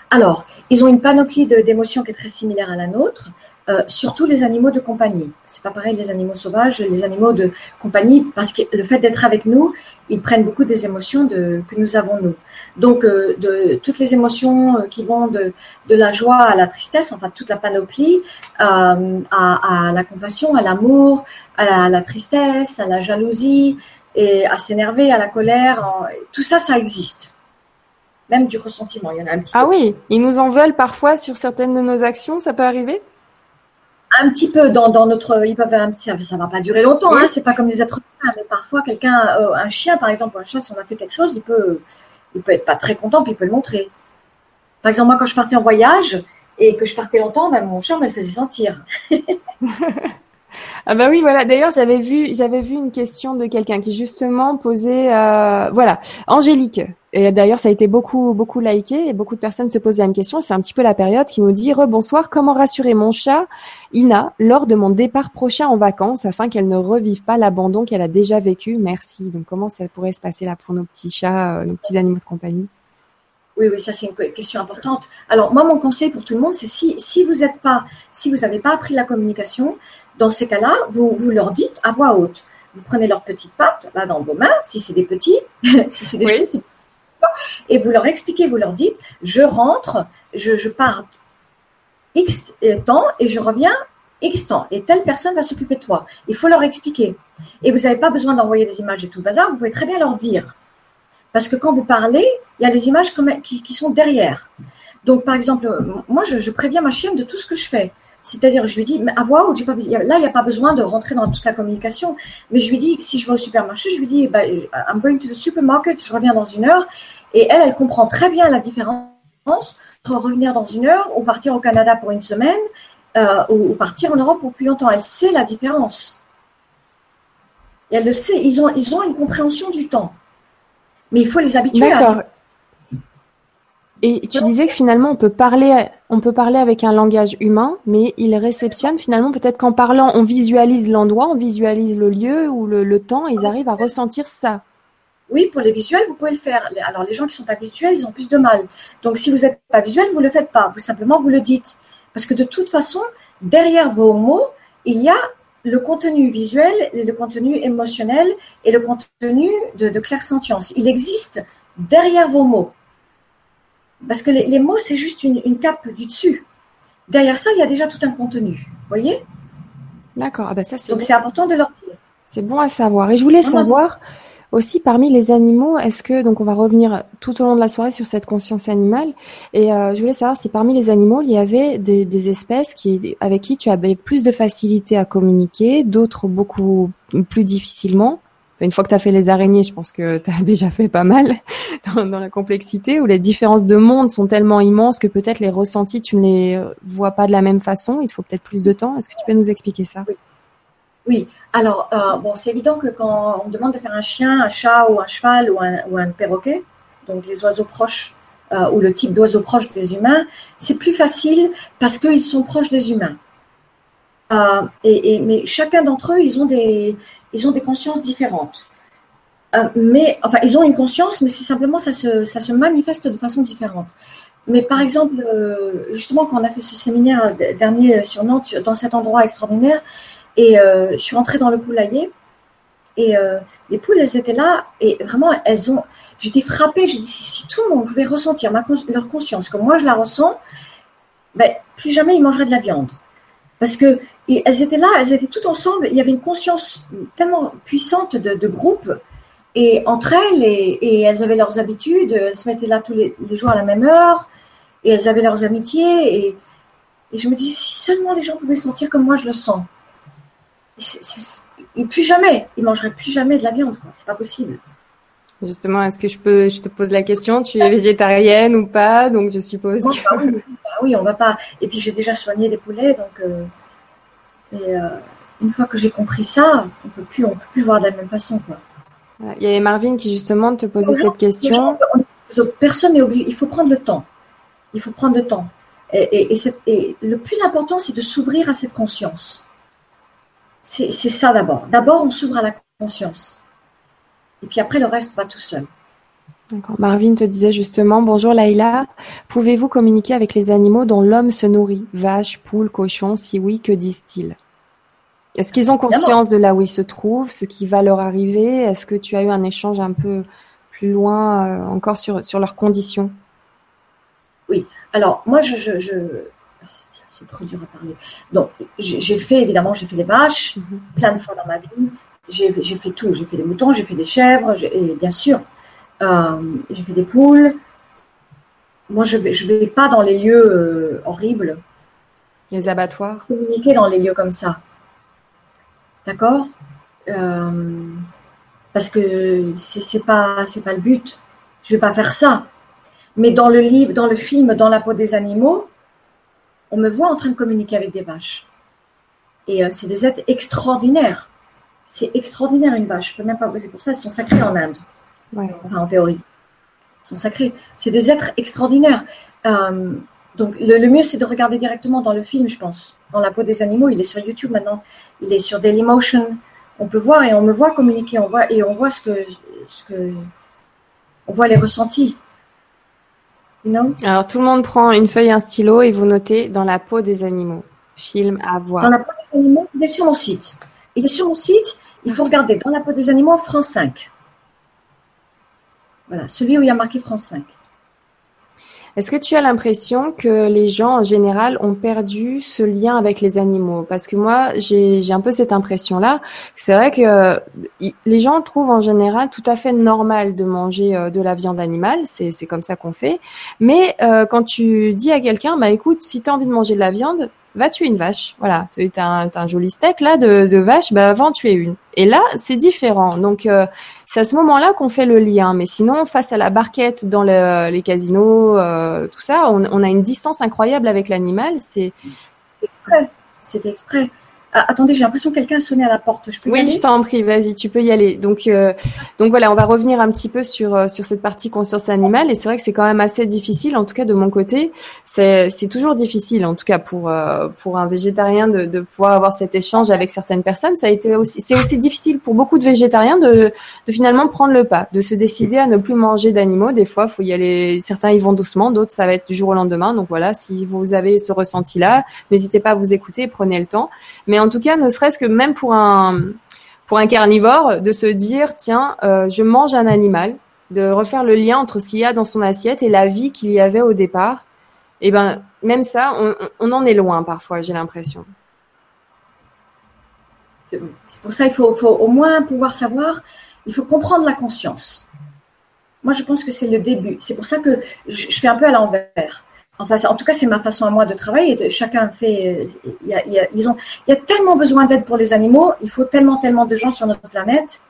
Alors, ils ont une panoplie d'émotions qui est très similaire à la nôtre. Euh, surtout les animaux de compagnie. C'est pas pareil les animaux sauvages, les animaux de compagnie, parce que le fait d'être avec nous, ils prennent beaucoup des émotions de, que nous avons nous. Donc euh, de toutes les émotions euh, qui vont de, de la joie à la tristesse, enfin toute la panoplie, euh, à, à, la compassion, à l'amour, à la, à la, tristesse, à la jalousie, et à s'énerver, à la colère, tout ça, ça existe. Même du ressentiment, il y en a un petit ah peu. Ah oui, ils nous en veulent parfois sur certaines de nos actions, ça peut arriver? Un petit peu dans, dans, notre. Ils peuvent un petit, ça va pas durer longtemps, hein, c'est pas comme les êtres humains, mais parfois quelqu'un, euh, un chien par exemple, un chat, si on a fait quelque chose, il peut, il peut être pas très content, puis il peut le montrer. Par exemple, moi quand je partais en voyage et que je partais longtemps, ben, mon chat me le faisait sentir. Ah bah oui, voilà. D'ailleurs, j'avais vu, j'avais vu une question de quelqu'un qui justement posait, euh, voilà, Angélique. Et d'ailleurs, ça a été beaucoup, beaucoup liké et beaucoup de personnes se posaient la même question. C'est un petit peu la période qui nous dit rebonsoir. Comment rassurer mon chat Ina lors de mon départ prochain en vacances afin qu'elle ne revive pas l'abandon qu'elle a déjà vécu? Merci. Donc, comment ça pourrait se passer là pour nos petits chats, euh, nos petits animaux de compagnie? Oui, oui, ça c'est une question importante. Alors moi, mon conseil pour tout le monde, c'est si, si vous n'êtes pas, si vous n'avez pas appris la communication, dans ces cas-là, vous, vous leur dites à voix haute. Vous prenez leurs petites pattes, là, dans vos mains, si c'est des petits, si c'est des oui. Et vous leur expliquez, vous leur dites, je rentre, je, pars X temps et je reviens X temps. Et telle personne va s'occuper de toi. Il faut leur expliquer. Et vous n'avez pas besoin d'envoyer des images et tout le bazar, vous pouvez très bien leur dire. Parce que quand vous parlez, il y a des images qui, sont derrière. Donc, par exemple, moi, je, préviens ma chienne de tout ce que je fais. C'est-à-dire, je lui dis, à voix haute, là, il n'y a pas besoin de rentrer dans toute la communication. Mais je lui dis si je vais au supermarché, je lui dis, bah, I'm going to the supermarket, je reviens dans une heure. Et elle, elle comprend très bien la différence entre revenir dans une heure ou partir au Canada pour une semaine euh, ou, partir en Europe pour plus longtemps. Elle sait la différence. Et elle le sait. Ils ont, ils ont une compréhension du temps. Mais il faut les habituer à ça. Et tu disais que finalement on peut parler, on peut parler avec un langage humain, mais il réceptionne finalement peut-être qu'en parlant, on visualise l'endroit, on visualise le lieu ou le, temps, ils arrivent à ressentir ça. Oui, pour les visuels, vous pouvez le faire. Alors les gens qui sont pas visuels, ils ont plus de mal. Donc si vous n'êtes pas visuel, vous le faites pas. Vous simplement vous le dites, parce que de toute façon, derrière vos mots, il y a le contenu visuel, le contenu émotionnel et le contenu de, de clairsentience. Il existe derrière vos mots. Parce que les, mots, c'est juste une, cape du dessus. Derrière ça, il y a déjà tout un contenu. Vous voyez? D'accord. Ah ben ça, Donc c'est important de leur dire. C'est bon à savoir. Et je voulais savoir aussi parmi les animaux, est-ce que donc on va revenir tout au long de la soirée sur cette conscience animale et euh, je voulais savoir si parmi les animaux il y avait des, des espèces qui avec qui tu avais plus de facilité à communiquer, d'autres beaucoup plus difficilement une fois que tu as fait les araignées, je pense que tu as déjà fait pas mal dans, la complexité, où les différences de monde sont tellement immenses que peut-être les ressentis, tu ne les vois pas de la même façon. Il te faut peut-être plus de temps. Est-ce que tu peux nous expliquer ça? Oui. Oui. Alors, euh, bon, c'est évident que quand on demande de faire un chien, un chat ou un cheval ou un, perroquet, donc les oiseaux proches euh, ou le type d'oiseaux proches des humains, c'est plus facile parce qu'ils sont proches des humains. et, mais chacun d'entre eux, ils ont des, consciences différentes. Euh, mais, enfin, ils ont une conscience, mais c'est simplement ça se, ça se manifeste de façon différente. Mais par exemple, euh, justement, quand on a fait ce séminaire dernier sur Nantes, dans cet endroit extraordinaire, et euh, je suis rentrée dans le poulailler, et les poules, elles étaient là, et vraiment, elles ont. J'étais frappée, j'ai dit, si, tout le monde pouvait ressentir leur conscience comme moi je la ressens, ben, plus jamais ils mangeraient de la viande. Parce que elles étaient là, elles étaient toutes ensemble. Il y avait une conscience tellement puissante de, groupe et entre elles, et, elles avaient leurs habitudes. Elles se mettaient là tous les, jours à la même heure et elles avaient leurs amitiés. Et, je me dis, si seulement les gens pouvaient sentir comme moi je le sens. Plus jamais, ils mangeraient plus jamais de la viande. C'est pas possible. Justement, est-ce que je peux, je te pose la question, tu es végétarienne ou pas? Donc je suppose. que... Bah oui, bah oui, on va pas. Et puis j'ai déjà soigné des poulets, donc. Euh, et euh, une fois que j'ai compris ça, on peut plus, on peut plus voir de la même façon, quoi. Il y avait Marvin qui justement te posait cette question. Personne n'est obligé. Il faut prendre le temps. Il faut prendre le temps. Et, et, le plus important, c'est de s'ouvrir à cette conscience. C'est ça d'abord. D'abord, on s'ouvre à la conscience. Et puis après, le reste va tout seul. Marvin te disait justement, bonjour Laïla, pouvez-vous communiquer avec les animaux dont l'homme se nourrit? Vaches, poules, cochons Si oui, que disent-ils? Est-ce qu'ils ont conscience de là où ils se trouvent, ce qui va leur arriver? Est-ce que tu as eu un échange un peu plus loin euh, encore sur, sur leurs conditions? Oui, alors moi je, je, c'est trop dur à parler. Donc j'ai fait évidemment, j'ai fait les vaches mhm. plein de fois dans ma vie. J'ai fait tout. J'ai fait des moutons, j'ai fait des chèvres, et bien sûr, euh, j'ai fait des poules. Moi, je vais, je vais pas dans les lieux euh, horribles. Les abattoirs. Communiquer dans les lieux comme ça. D'accord? Euh, Parce que c'est pas, c'est pas le but. Je vais pas faire ça. Mais dans le livre, dans le film, dans la peau des animaux, on me voit en train de communiquer avec des vaches. Et c'est des êtres extraordinaires. C'est extraordinaire une vache. Je peux même pas. C'est pour ça elles sont sacrées en Inde. Enfin, en théorie. Ils sont sacrés. C'est des êtres extraordinaires. Euh, donc, le, mieux, c'est de regarder directement dans le film, je pense. Dans la peau des animaux. Il est sur YouTube maintenant. Il est sur Dailymotion. On peut voir et on me voit communiquer. On voit, et on voit ce que, ce que. On voit les ressentis. Alors, tout le monde prend une feuille et un stylo et vous notez dans la peau des animaux. Film à voir. Dans la peau des animaux, il est sur mon site. Il est sur mon site. Il faut regarder dans la peau des animaux, France 5. Voilà, celui où il y a marqué France 5. Est-ce que tu as l'impression que les gens en général ont perdu ce lien avec les animaux? Parce que moi, j'ai un peu cette impression-là. C'est vrai que les gens trouvent en général tout à fait normal de manger euh, de la viande animale, c'est comme ça qu'on fait. Mais euh, quand tu dis à quelqu'un, bah écoute, si tu as envie de manger de la viande, va tuer une vache. Voilà, tu as, un joli steak là de, de vache, bah va en tuer une. Et là, c'est différent. Donc, euh, c'est à ce moment-là qu'on fait le lien. Mais sinon, face à la barquette dans les casinos, euh, tout ça, on, on, a une distance incroyable avec l'animal. C'est exprès. C'est exprès. Ah, attendez, j'ai l'impression que quelqu'un a sonné à la porte. Je peux oui, je t'en prie, vas-y, tu peux y aller. Donc, euh, donc voilà, on va revenir un petit peu sur euh, sur cette partie conscience animale. Et c'est vrai que c'est quand même assez difficile, en tout cas de mon côté, c'est c'est toujours difficile, en tout cas pour euh, pour un végétarien de, de pouvoir avoir cet échange avec certaines personnes. Ça a été aussi, c'est aussi difficile pour beaucoup de végétariens de de finalement prendre le pas, de se décider à ne plus manger d'animaux. Des fois, faut y aller. Certains y vont doucement, d'autres ça va être du jour au lendemain. Donc voilà, si vous avez ce ressenti-là, n'hésitez pas à vous écouter, prenez le temps. Mais en tout cas, ne serait-ce que même pour un, pour un carnivore, de se dire, tiens, euh, je mange un animal, de refaire le lien entre ce qu'il y a dans son assiette et la vie qu'il y avait au départ. Et eh ben, même ça, on, en est loin parfois, j'ai l'impression. C'est pour ça qu'il faut, faut, au moins pouvoir savoir, il faut comprendre la conscience. Moi, je pense que c'est le début. C'est pour ça que je fais un peu à l'envers. Enfin, en tout cas, c'est ma façon à moi de travailler. Chacun fait. Il y a, il y a, ils ont, il y a tellement besoin d'aide pour les animaux. Il faut tellement, tellement de gens sur notre planète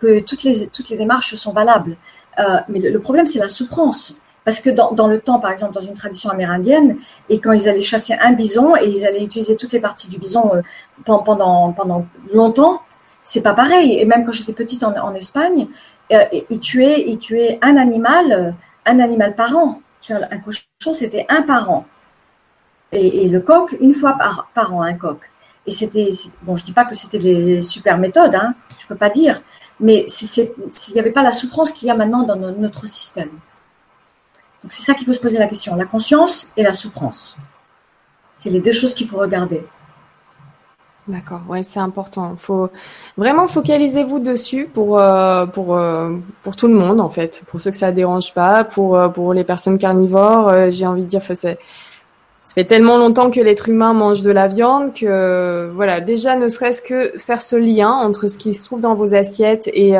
que toutes les, toutes les démarches sont valables. Euh, mais le, problème, c'est la souffrance. Parce que dans, dans, le temps, par exemple, dans une tradition amérindienne, et quand ils allaient chasser un bison et ils allaient utiliser toutes les parties du bison euh, pendant, pendant longtemps, c'est pas pareil. Et même quand j'étais petite en, Espagne, euh, ils, tuaient, ils tuaient un animal, un animal par an un cochon, c'était un par an. Et, le coq, une fois par, an, un coq. Et c'était, bon, je dis pas que c'était des super méthodes, hein, je peux pas dire, mais s'il n'y avait pas la souffrance qu'il y a maintenant dans notre système. Donc c'est ça qu'il faut se poser la question, la conscience et la souffrance. C'est les deux choses qu'il faut regarder. D'accord, ouais, c'est important. Faut vraiment focalisez-vous dessus pour euh, pour euh, pour tout le monde en fait, pour ceux que ça dérange pas, pour euh, pour les personnes carnivores. J'ai envie de dire, ça fait tellement longtemps que l'être humain mange de la viande que voilà, déjà ne serait-ce que faire ce lien entre ce qui se trouve dans vos assiettes et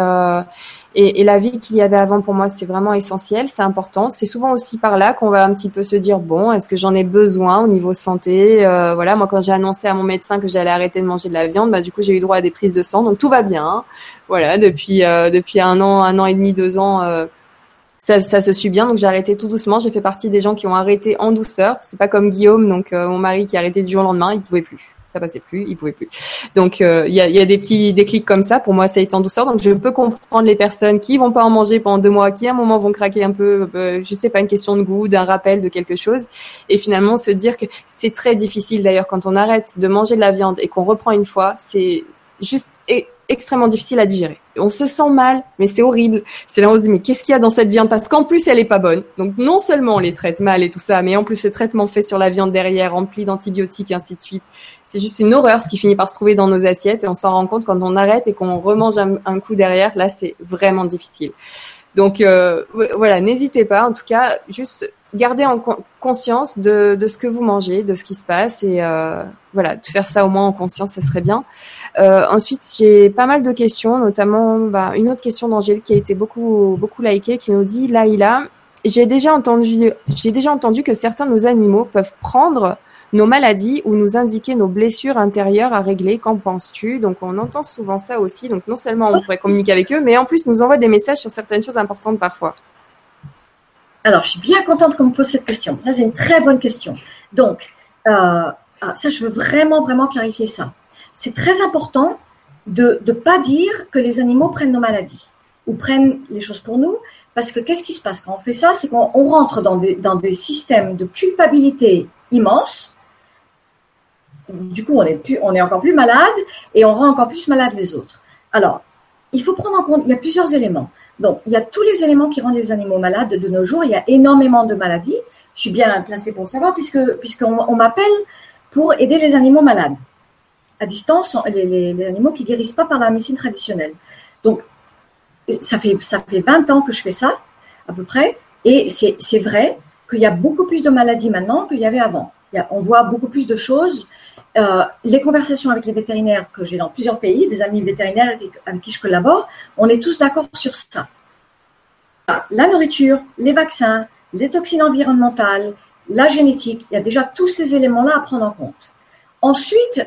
et, et, la vie qu'il y avait avant, pour moi, c'est vraiment essentiel, c'est important. C'est souvent aussi par là qu'on va un petit peu se dire bon, est-ce que j'en ai besoin au niveau santé euh, Voilà, moi quand j'ai annoncé à mon médecin que j'allais arrêter de manger de la viande, bah du coup j'ai eu droit à des prises de sang, donc tout va bien. Voilà, depuis euh, depuis un an, un an et demi, deux ans. Euh, ça, ça, se suit bien, donc j'ai arrêté tout doucement. J'ai fait partie des gens qui ont arrêté en douceur. C'est pas comme Guillaume, donc mon mari qui a arrêté du jour au lendemain, il pouvait plus. ça passait plus, il pouvait plus. Donc euh, il y, a, y, a, des petits déclics comme ça. Pour moi, ça a été en douceur. Donc je peux comprendre les personnes qui vont pas en manger pendant deux mois, qui à un moment vont craquer un peu. Euh, je sais pas une question de goût, d'un rappel, de quelque chose, et finalement se dire que c'est très difficile d'ailleurs quand on arrête de manger de la viande et qu'on reprend une fois, c'est juste extrêmement difficile à digérer. On se sent mal, mais c'est horrible. C'est là où on se dit mais qu'est-ce qu'il y a dans cette viande? Parce qu'en plus elle est pas bonne. Donc non seulement on les traite mal et tout ça, mais en plus le traitement fait sur la viande derrière, rempli d'antibiotiques et ainsi de suite. C'est juste une horreur ce qui finit par se trouver dans nos assiettes et on s'en rend compte quand on arrête et qu'on remange un, coup derrière. Là c'est vraiment difficile. Donc euh, voilà, n'hésitez pas. En tout cas, juste gardez en conscience de, de, ce que vous mangez, de ce qui se passe et euh, voilà, de faire ça au moins en conscience, ça serait bien. Euh, ensuite, j'ai pas mal de questions, notamment bah, une autre question d'Angèle qui a été beaucoup beaucoup likée, qui nous dit Laïla, j'ai déjà entendu déjà entendu que certains de nos animaux peuvent prendre nos maladies ou nous indiquer nos blessures intérieures à régler. Qu'en penses-tu? Donc, on entend souvent ça aussi. Donc, non seulement on pourrait communiquer avec eux, mais en plus, nous envoient des messages sur certaines choses importantes parfois. Alors, je suis bien contente qu'on me pose cette question. Ça, c'est une très bonne question. Donc, euh, ah, ça, je veux vraiment, vraiment clarifier ça. C'est très important de ne pas dire que les animaux prennent nos maladies ou prennent les choses pour nous, parce que qu'est-ce qui se passe quand on fait ça? C'est qu'on rentre dans des, systèmes de culpabilité immenses. Du coup, on est, encore plus malade et on rend encore plus malade les autres. Alors, il faut prendre en compte, il y a plusieurs éléments. Donc, il y a tous les éléments qui rendent les animaux malades de nos jours. Il y a énormément de maladies. Je suis bien placée pour le savoir puisqu'on on, m'appelle pour aider les animaux malades à distance, les, animaux qui guérissent pas par la médecine traditionnelle. Donc, ça fait ça fait 20 ans que je fais ça à peu près, et c'est vrai qu'il y a beaucoup plus de maladies maintenant qu'il y avait avant. on voit beaucoup plus de choses. Euh, les conversations avec les vétérinaires que j'ai dans plusieurs pays, des amis vétérinaires avec, qui je collabore, on est tous d'accord sur ça. La nourriture, les vaccins, les toxines environnementales, la génétique, il y a déjà tous ces éléments-là à prendre en compte. Ensuite,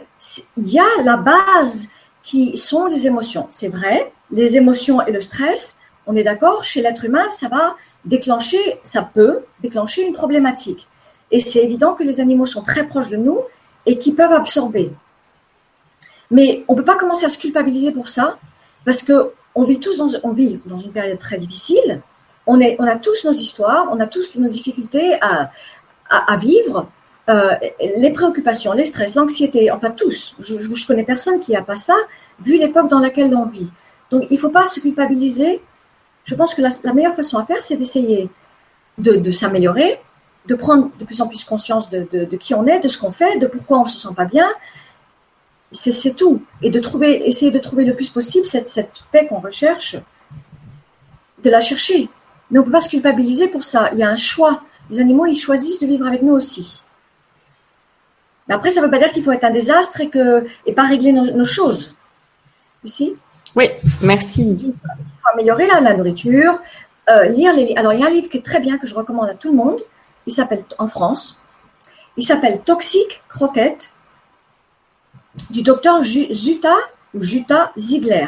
il y a la base qui sont les émotions. C'est vrai, les émotions et le stress, on est d'accord, chez l'être humain, ça va déclencher, ça peut déclencher une problématique. Et c'est évident que les animaux sont très proches de nous et qui peuvent absorber. Mais on ne peut pas commencer à se culpabiliser pour ça, parce que on vit tous dans, on vit dans une période très difficile. On, a tous nos histoires, on a tous nos difficultés à, vivre, euh, les préoccupations, les stress, l'anxiété, enfin tous. Je, je connais personne qui n'a pas ça, vu l'époque dans laquelle on vit. Donc il ne faut pas se culpabiliser. Je pense que la, la meilleure façon à faire, c'est d'essayer de, de s'améliorer, de prendre de plus en plus conscience de, qui on est, de ce qu'on fait, de pourquoi on se sent pas bien. C'est tout. Et de trouver, essayer de trouver le plus possible cette, cette paix qu'on recherche, de la chercher. Mais on ne peut pas se culpabiliser pour ça. Il y a un choix. Les animaux, ils choisissent de vivre avec nous aussi. Mais après, ça ne veut pas dire qu'il faut être un désastre et, que, et pas régler nos, choses. Ici Oui, merci. Il faut améliorer la, la nourriture, euh, lire les Alors, il y a un livre qui est très bien que je recommande à tout le monde, il s'appelle en France, il s'appelle Toxic Croquette du docteur Jutta ou Jutta Ziegler.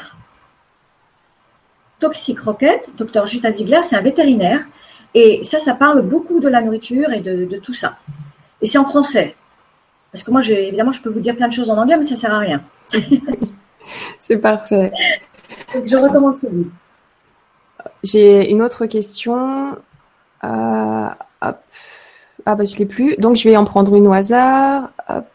Toxic Croquette, docteur Jutta Ziegler, c'est un vétérinaire et ça, ça parle beaucoup de la nourriture et de, tout ça. Et c'est en français. Parce que moi, évidemment, je peux vous dire plein de choses en anglais, mais ça ne sert à rien. c'est parfait. je recommande ce livre. J'ai une autre question. Euh, hop. Ah bah je l'ai plus. Donc je vais en prendre une au hasard. Hop.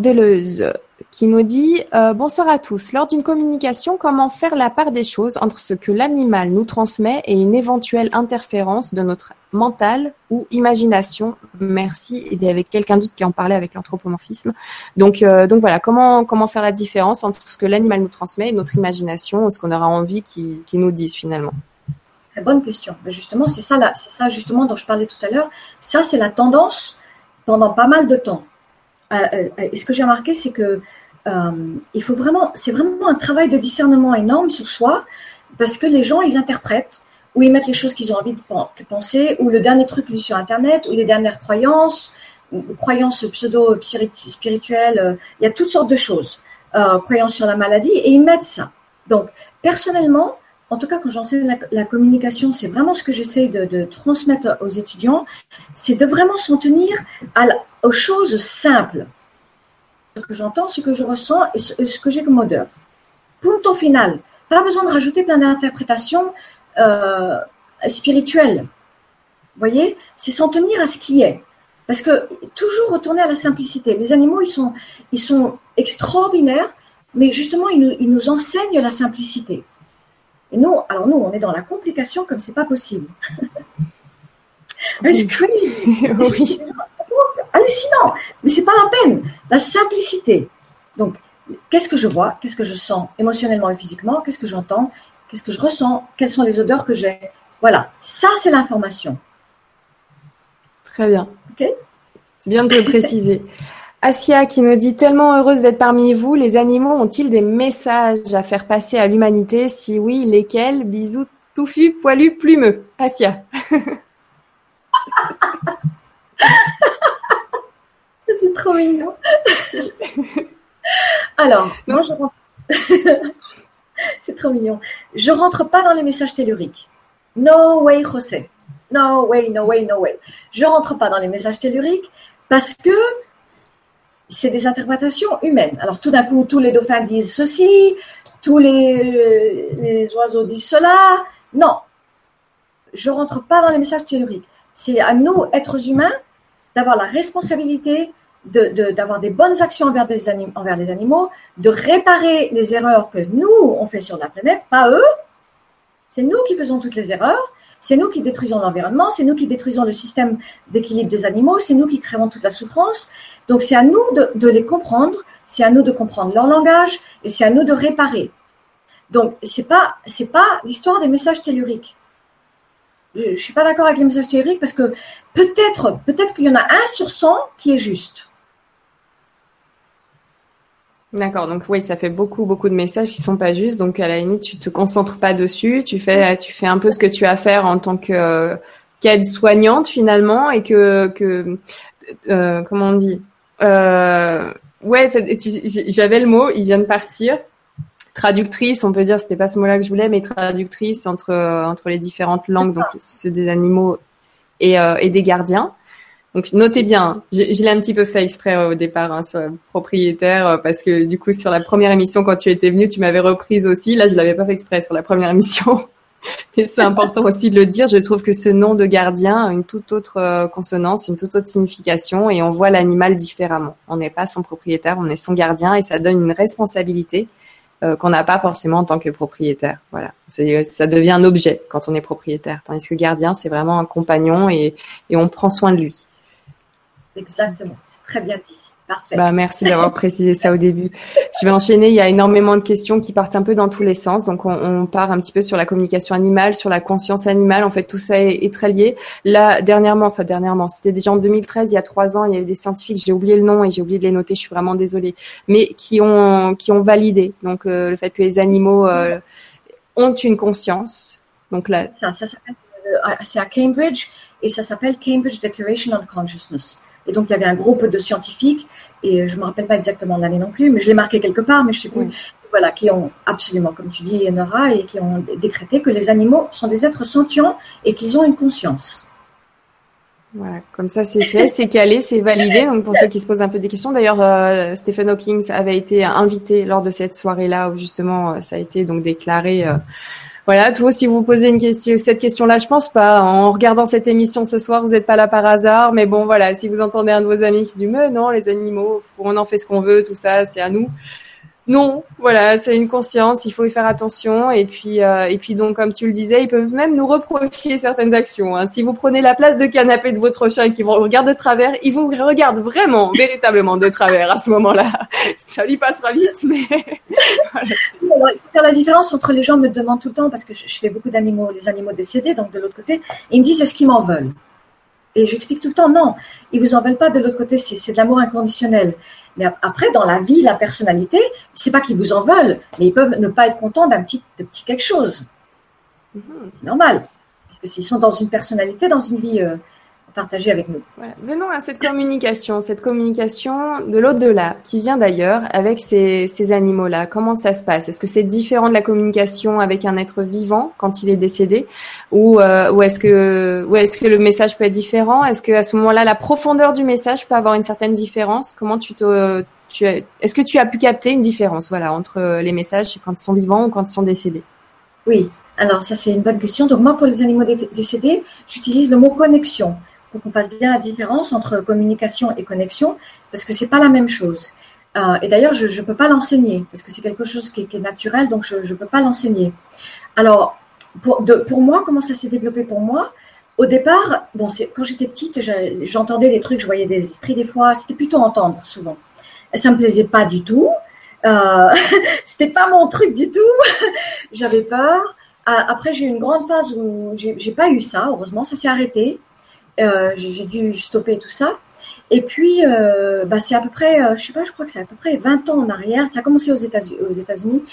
Deleuze qui nous dit euh, Bonsoir à tous. Lors d'une communication, comment faire la part des choses entre ce que l'animal nous transmet et une éventuelle interférence de notre mental ou imagination? Merci. Et avec quelqu'un d'autre qui en parlait avec l'anthropomorphisme. Donc, euh, donc voilà, comment, comment faire la différence entre ce que l'animal nous transmet et notre imagination, ce qu'on aura envie qu'il nous dise finalement? Très bonne question. Justement, c'est ça, ça justement dont je parlais tout à l'heure. Ça, c'est la tendance pendant pas mal de temps. Euh, et ce que j'ai remarqué, c'est que euh, il faut vraiment, c'est vraiment un travail de discernement énorme sur soi, parce que les gens, ils interprètent ou ils mettent les choses qu'ils ont envie de penser, ou le dernier truc lu sur Internet, ou les dernières croyances, croyances pseudo-spirituelles. Il y a toutes sortes de choses, croyances sur la maladie, et ils mettent ça. Donc, personnellement, en tout cas, quand j'enseigne la, communication, c'est vraiment ce que j'essaie de, transmettre aux étudiants, c'est de vraiment s'en tenir aux choses simples. Ce que j'entends, ce que je ressens et ce, que j'ai comme odeur. Punto final. Pas besoin de rajouter plein d'interprétations euh, spirituelles. Vous voyez? C'est s'en tenir à ce qui est. Parce que toujours retourner à la simplicité. Les animaux, ils sont, ils sont extraordinaires, mais justement, ils nous, ils nous enseignent la simplicité. Et nous, alors nous, on est dans la complication comme c'est pas possible. It's crazy. oui. hallucinant. Mais c'est pas la peine. La simplicité. Donc, qu'est-ce que je vois? Qu'est-ce que je sens émotionnellement et physiquement? Qu'est-ce que j'entends? Qu'est-ce que je ressens? Quelles sont les odeurs que j'ai? Voilà. Ça, c'est l'information. Très bien. Ok? C'est bien de le préciser. Asia qui nous dit tellement heureuse d'être parmi vous. Les animaux ont-ils des messages à faire passer à l'humanité? Si oui, lesquels? Bisous touffus, poilus, plumeux. Asia. C'est trop mignon. Alors, moi je rentre. C'est trop mignon. Je rentre pas dans les messages telluriques. No way, José. No way, no way, no way. Je rentre pas dans les messages telluriques parce que c'est des interprétations humaines. Alors tout d'un coup, tous les dauphins disent ceci, tous les, les oiseaux disent cela. Non, je rentre pas dans les messages telluriques. C'est à nous, êtres humains, d'avoir la responsabilité d'avoir de, des bonnes actions envers, les animaux, de réparer les erreurs que nous, on fait sur la planète, pas eux. C'est nous qui faisons toutes les erreurs. C'est nous qui détruisons l'environnement, c'est nous qui détruisons le système d'équilibre des animaux, c'est nous qui créons toute la souffrance. Donc c'est à nous de, les comprendre, c'est à nous de comprendre leur langage et c'est à nous de réparer. Donc c'est pas pas l'histoire des messages telluriques. Je, ne suis pas d'accord avec les messages telluriques parce que peut-être peut-être qu'il y en a un sur 100 qui est juste. D'accord, donc oui, ça fait beaucoup, beaucoup de messages qui sont pas justes. Donc à la limite, tu te concentres pas dessus, tu fais, tu fais un peu ce que tu as à faire en tant que euh, qu'aide soignante finalement, et que, que euh, comment on dit, euh, ouais, j'avais le mot, il vient de partir. Traductrice, on peut dire, c'était pas ce mot-là que je voulais, mais traductrice entre entre les différentes langues, donc ceux des animaux et, et des gardiens. Donc notez bien, je, l'ai un petit peu fait exprès au départ hein, sur propriétaire euh, parce que du coup sur la première émission quand tu étais venu, tu m'avais reprise aussi. Là, je l'avais pas fait exprès sur la première émission. Mais c'est important aussi de le dire. Je trouve que ce nom de gardien a une toute autre euh, consonance, une toute autre signification et on voit l'animal différemment. On n'est pas son propriétaire, on est son gardien et ça donne une responsabilité euh, qu'on n'a pas forcément en tant que propriétaire. Voilà, ça devient un objet quand on est propriétaire, tandis que gardien c'est vraiment un compagnon et, et on prend soin de lui. Exactement, c'est très bien dit. Parfait. Bah, merci d'avoir précisé ça au début. Je vais enchaîner. Il y a énormément de questions qui partent un peu dans tous les sens. Donc, on, on part un petit peu sur la communication animale, sur la conscience animale. En fait, tout ça est, très lié. Là, dernièrement, enfin dernièrement, c'était déjà en 2013, il y a trois ans, il y a eu des scientifiques, j'ai oublié le nom et j'ai oublié de les noter. Je suis vraiment désolée, mais qui ont qui ont validé donc euh, le fait que les animaux euh, ont une conscience. Donc là, euh, c'est à Cambridge et ça s'appelle Cambridge Declaration on Consciousness. Et donc, il y avait un groupe de scientifiques, et je ne me rappelle pas exactement l'année non plus, mais je l'ai marqué quelque part, mais je ne sais plus. Voilà, qui ont absolument, comme tu dis, Nora, et qui ont décrété que les animaux sont des êtres sentients et qu'ils ont une conscience. Voilà, comme ça c'est fait, c'est calé, c'est validé. Donc pour ceux qui se posent un peu des questions, d'ailleurs euh, Stephen Hawking avait été invité lors de cette soirée-là où justement euh, ça a été donc déclaré euh, voilà, toi, si vous posez une question, cette question-là, je pense pas. En regardant cette émission ce soir, vous n'êtes pas là par hasard. Mais bon, voilà, si vous entendez un de vos amis qui dit, mais non, les animaux, on en fait ce qu'on veut, tout ça, c'est à nous non, voilà, c'est une conscience, il faut y faire attention. Et puis, euh, et puis donc, comme tu le disais, ils peuvent même nous reprocher certaines actions. Hein. Si vous prenez la place de canapé de votre chien et qu'il vous regarde de travers, il vous regarde vraiment, véritablement de travers à ce moment-là. Ça lui passera vite, mais voilà, faire la différence entre les gens me demandent tout le temps parce que je, fais beaucoup d'animaux, les animaux décédés, donc de l'autre côté, ils me disent est-ce qu'ils m'en veulent? Et j'explique tout le temps non, ils vous en veulent pas de l'autre côté, c'est de l'amour inconditionnel. Mais après, dans la vie, la personnalité, c'est pas qu'ils vous en veulent, mais ils peuvent ne pas être contents d'un petit, de petit quelque chose. Mhm. C'est normal. Parce que s'ils sont dans une personnalité, dans une vie euh, partager avec nous. Venons à cette communication, cette communication de l'au-delà qui vient d'ailleurs avec ces, ces animaux-là. Comment ça se passe? Est-ce que c'est différent de la communication avec un être vivant quand il est décédé? Ou, euh, ou est-ce que, ou est-ce que le message peut être différent? Est-ce que à ce moment-là, la profondeur du message peut avoir une certaine différence? Comment tu te tu est-ce que tu as pu capter une différence, voilà, entre les messages quand ils sont vivants ou quand ils sont décédés? Oui. Alors ça c'est une bonne question. Donc moi pour les animaux décédés, j'utilise le mot connexion pour qu'on fasse bien la différence entre communication et connexion parce que c'est pas la même chose. Euh, et d'ailleurs, je ne peux pas l'enseigner parce que c'est quelque chose qui, est naturel, donc je ne peux pas l'enseigner. Alors, pour, moi, comment ça s'est développé pour moi? Au départ, bon, quand j'étais petite, j'entendais des trucs, je voyais des esprits des fois, c'était plutôt entendre souvent. Ça me plaisait pas du tout. Euh, c'était pas mon truc du tout. J'avais peur. Après, j'ai eu une grande phase où j'ai pas eu ça. Heureusement, ça s'est arrêté. Euh, j'ai dû stopper tout ça. Et puis, euh, bah, c'est à peu près, euh, je sais pas, je crois que c'est à peu près 20 ans en arrière. Ça a commencé aux États-Unis.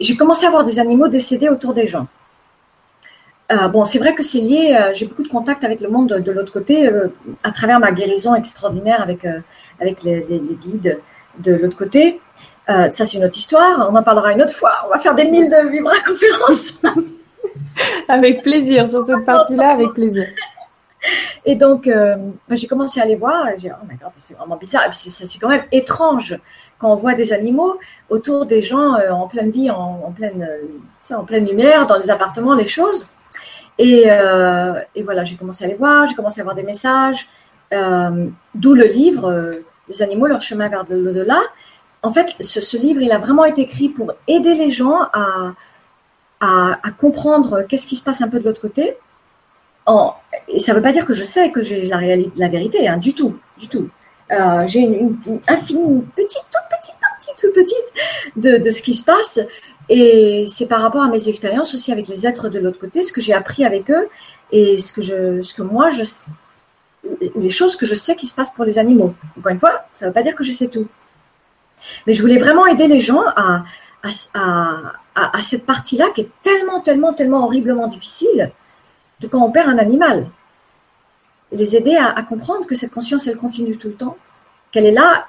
J'ai commencé à voir des animaux décédés autour des gens. Euh, bon, c'est vrai que c'est lié. J'ai beaucoup de contacts avec le monde de, l'autre côté à travers ma guérison extraordinaire avec avec les, guides de l'autre côté. ça, c'est une autre histoire. On en parlera une autre fois. On va faire des milles de vibra conférences. avec plaisir sur cette partie-là, avec plaisir. Et donc, euh, j'ai commencé à les voir. J'ai oh my god, c'est vraiment bizarre. C'est quand même étrange quand on voit des animaux autour des gens euh, en pleine vie, en, pleine, euh, en pleine lumière, dans les appartements, les choses. Et, voilà, j'ai commencé à les voir. J'ai commencé à avoir des messages. D'où le livre Les animaux, leur chemin vers l'au-delà. En fait, ce, livre, il a vraiment été écrit pour aider les gens à comprendre qu'est-ce qui se passe un peu de l'autre côté et ça ne veut pas dire que je sais que j'ai la, la vérité, hein, du tout, du tout. Euh, j'ai une, infinie, petite, toute petite toute petite de, ce qui se passe. Et c'est par rapport à mes expériences aussi avec les êtres de l'autre côté, ce que j'ai appris avec eux et ce que, je, ce que moi, je, les choses que je sais qui se passent pour les animaux. Encore une fois, ça ne veut pas dire que je sais tout. Mais je voulais vraiment aider les gens à cette partie-là qui est tellement, tellement, tellement horriblement difficile de quand on perd un animal. Les aider à, comprendre que cette conscience, elle continue tout le temps, qu'elle est là,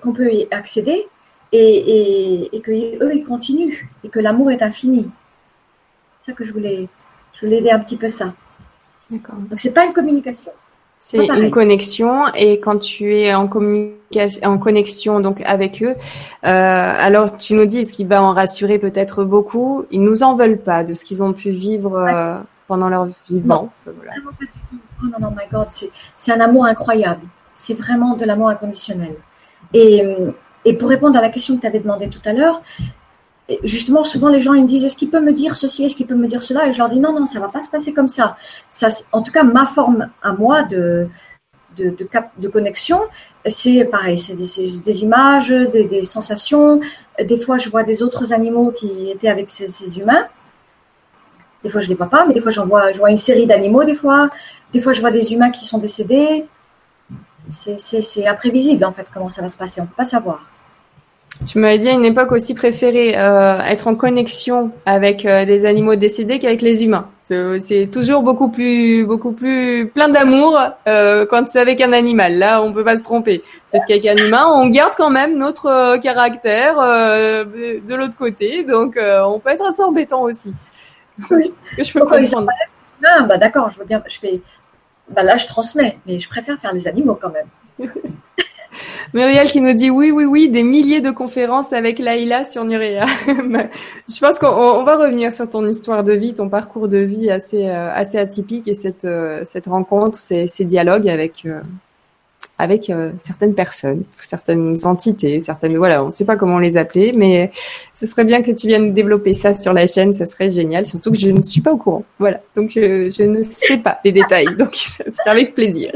qu'on peut y accéder et, et, qu'eux, ils continuent et que l'amour est infini. C'est ça que je voulais, je voulais aider un petit peu ça. D'accord. Donc, c'est pas une communication. C'est une connexion et quand tu es en communication, en connexion donc avec eux, euh, alors tu nous dis ce qui va en rassurer peut-être beaucoup. Ils nous en veulent pas de ce qu'ils ont pu vivre euh, pendant leur vivant. Non, oh non, non, my God, c'est un amour incroyable. C'est vraiment de l'amour inconditionnel. Et, et, pour répondre à la question que tu avais demandé tout à l'heure, justement, souvent les gens ils me disent est-ce qu'il peut me dire ceci, est-ce qu'il peut me dire cela? Et je leur dis non, non, ça va pas se passer comme ça. ça en tout cas, ma forme à moi de, de, de, de connexion, c'est pareil, c'est des, des, images, des, des, sensations. Des fois, je vois des autres animaux qui étaient avec ces, ces humains. Des fois, je les vois pas, mais des fois, j'en vois, je vois une série d'animaux, des fois. Des fois, je vois des humains qui sont décédés. C'est imprévisible, en fait, comment ça va se passer. On ne peut pas savoir. Tu m'avais dit à une époque aussi préféré euh, être en connexion avec euh, des animaux décédés qu'avec les humains. C'est toujours beaucoup plus, beaucoup plus plein d'amour euh, quand c'est avec un animal. Là, on peut pas se tromper. Parce qu'avec un humain, on garde quand même notre caractère de l'autre côté, donc on peut être assez embêtant aussi. Oui. que je peux comprendre. Ah, bah d'accord, je veux bien, je fais, bah là je transmets, mais je préfère faire les animaux quand même. Muriel qui nous dit oui, oui, oui, des milliers de conférences avec Laïla sur Nuria. je pense qu'on va revenir sur ton histoire de vie, ton parcours de vie assez, euh, assez atypique et cette, euh, cette rencontre, ces, ces dialogues avec, euh, avec euh, certaines personnes, certaines entités, certaines voilà, on ne sait pas comment les appeler, mais ce serait bien que tu viennes développer ça sur la chaîne, ça serait génial. Surtout que je ne suis pas au courant, voilà, donc je, je ne sais pas les détails, donc ça serait avec plaisir.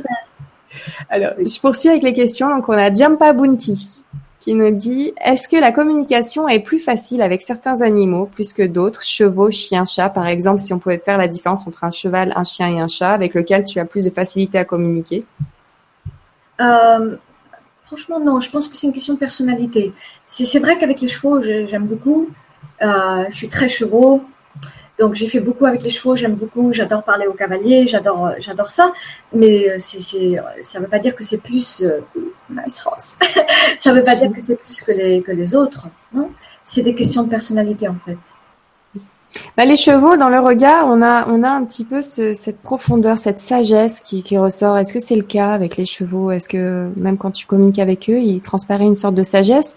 Alors, je poursuis avec les questions. Donc, on a Jampa Bunti qui nous dit Est-ce que la communication est plus facile avec certains animaux plus que d'autres, chevaux, chiens, chats? Par exemple, si on pouvait faire la différence entre un cheval, un chien et un chat, avec lequel tu as plus de facilité à communiquer? Euh, franchement, non. Je pense que c'est une question de personnalité. C'est vrai qu'avec les chevaux, j'aime beaucoup. Euh, je suis très chevaux. Donc j'ai fait beaucoup avec les chevaux, j'aime beaucoup, j'adore parler aux cavaliers, j'adore, j'adore ça. Mais c'est, ça ne veut pas dire que c'est plus euh, ça ne veut pas dire que c'est plus que les que les autres, non? C'est des questions de personnalité en fait. Bah, les chevaux, dans le regard, on a, on a un petit peu cette profondeur, cette sagesse qui, qui ressort. Est-ce que c'est le cas avec les chevaux? Est-ce que même quand tu communiques avec eux, il transparaît une sorte de sagesse?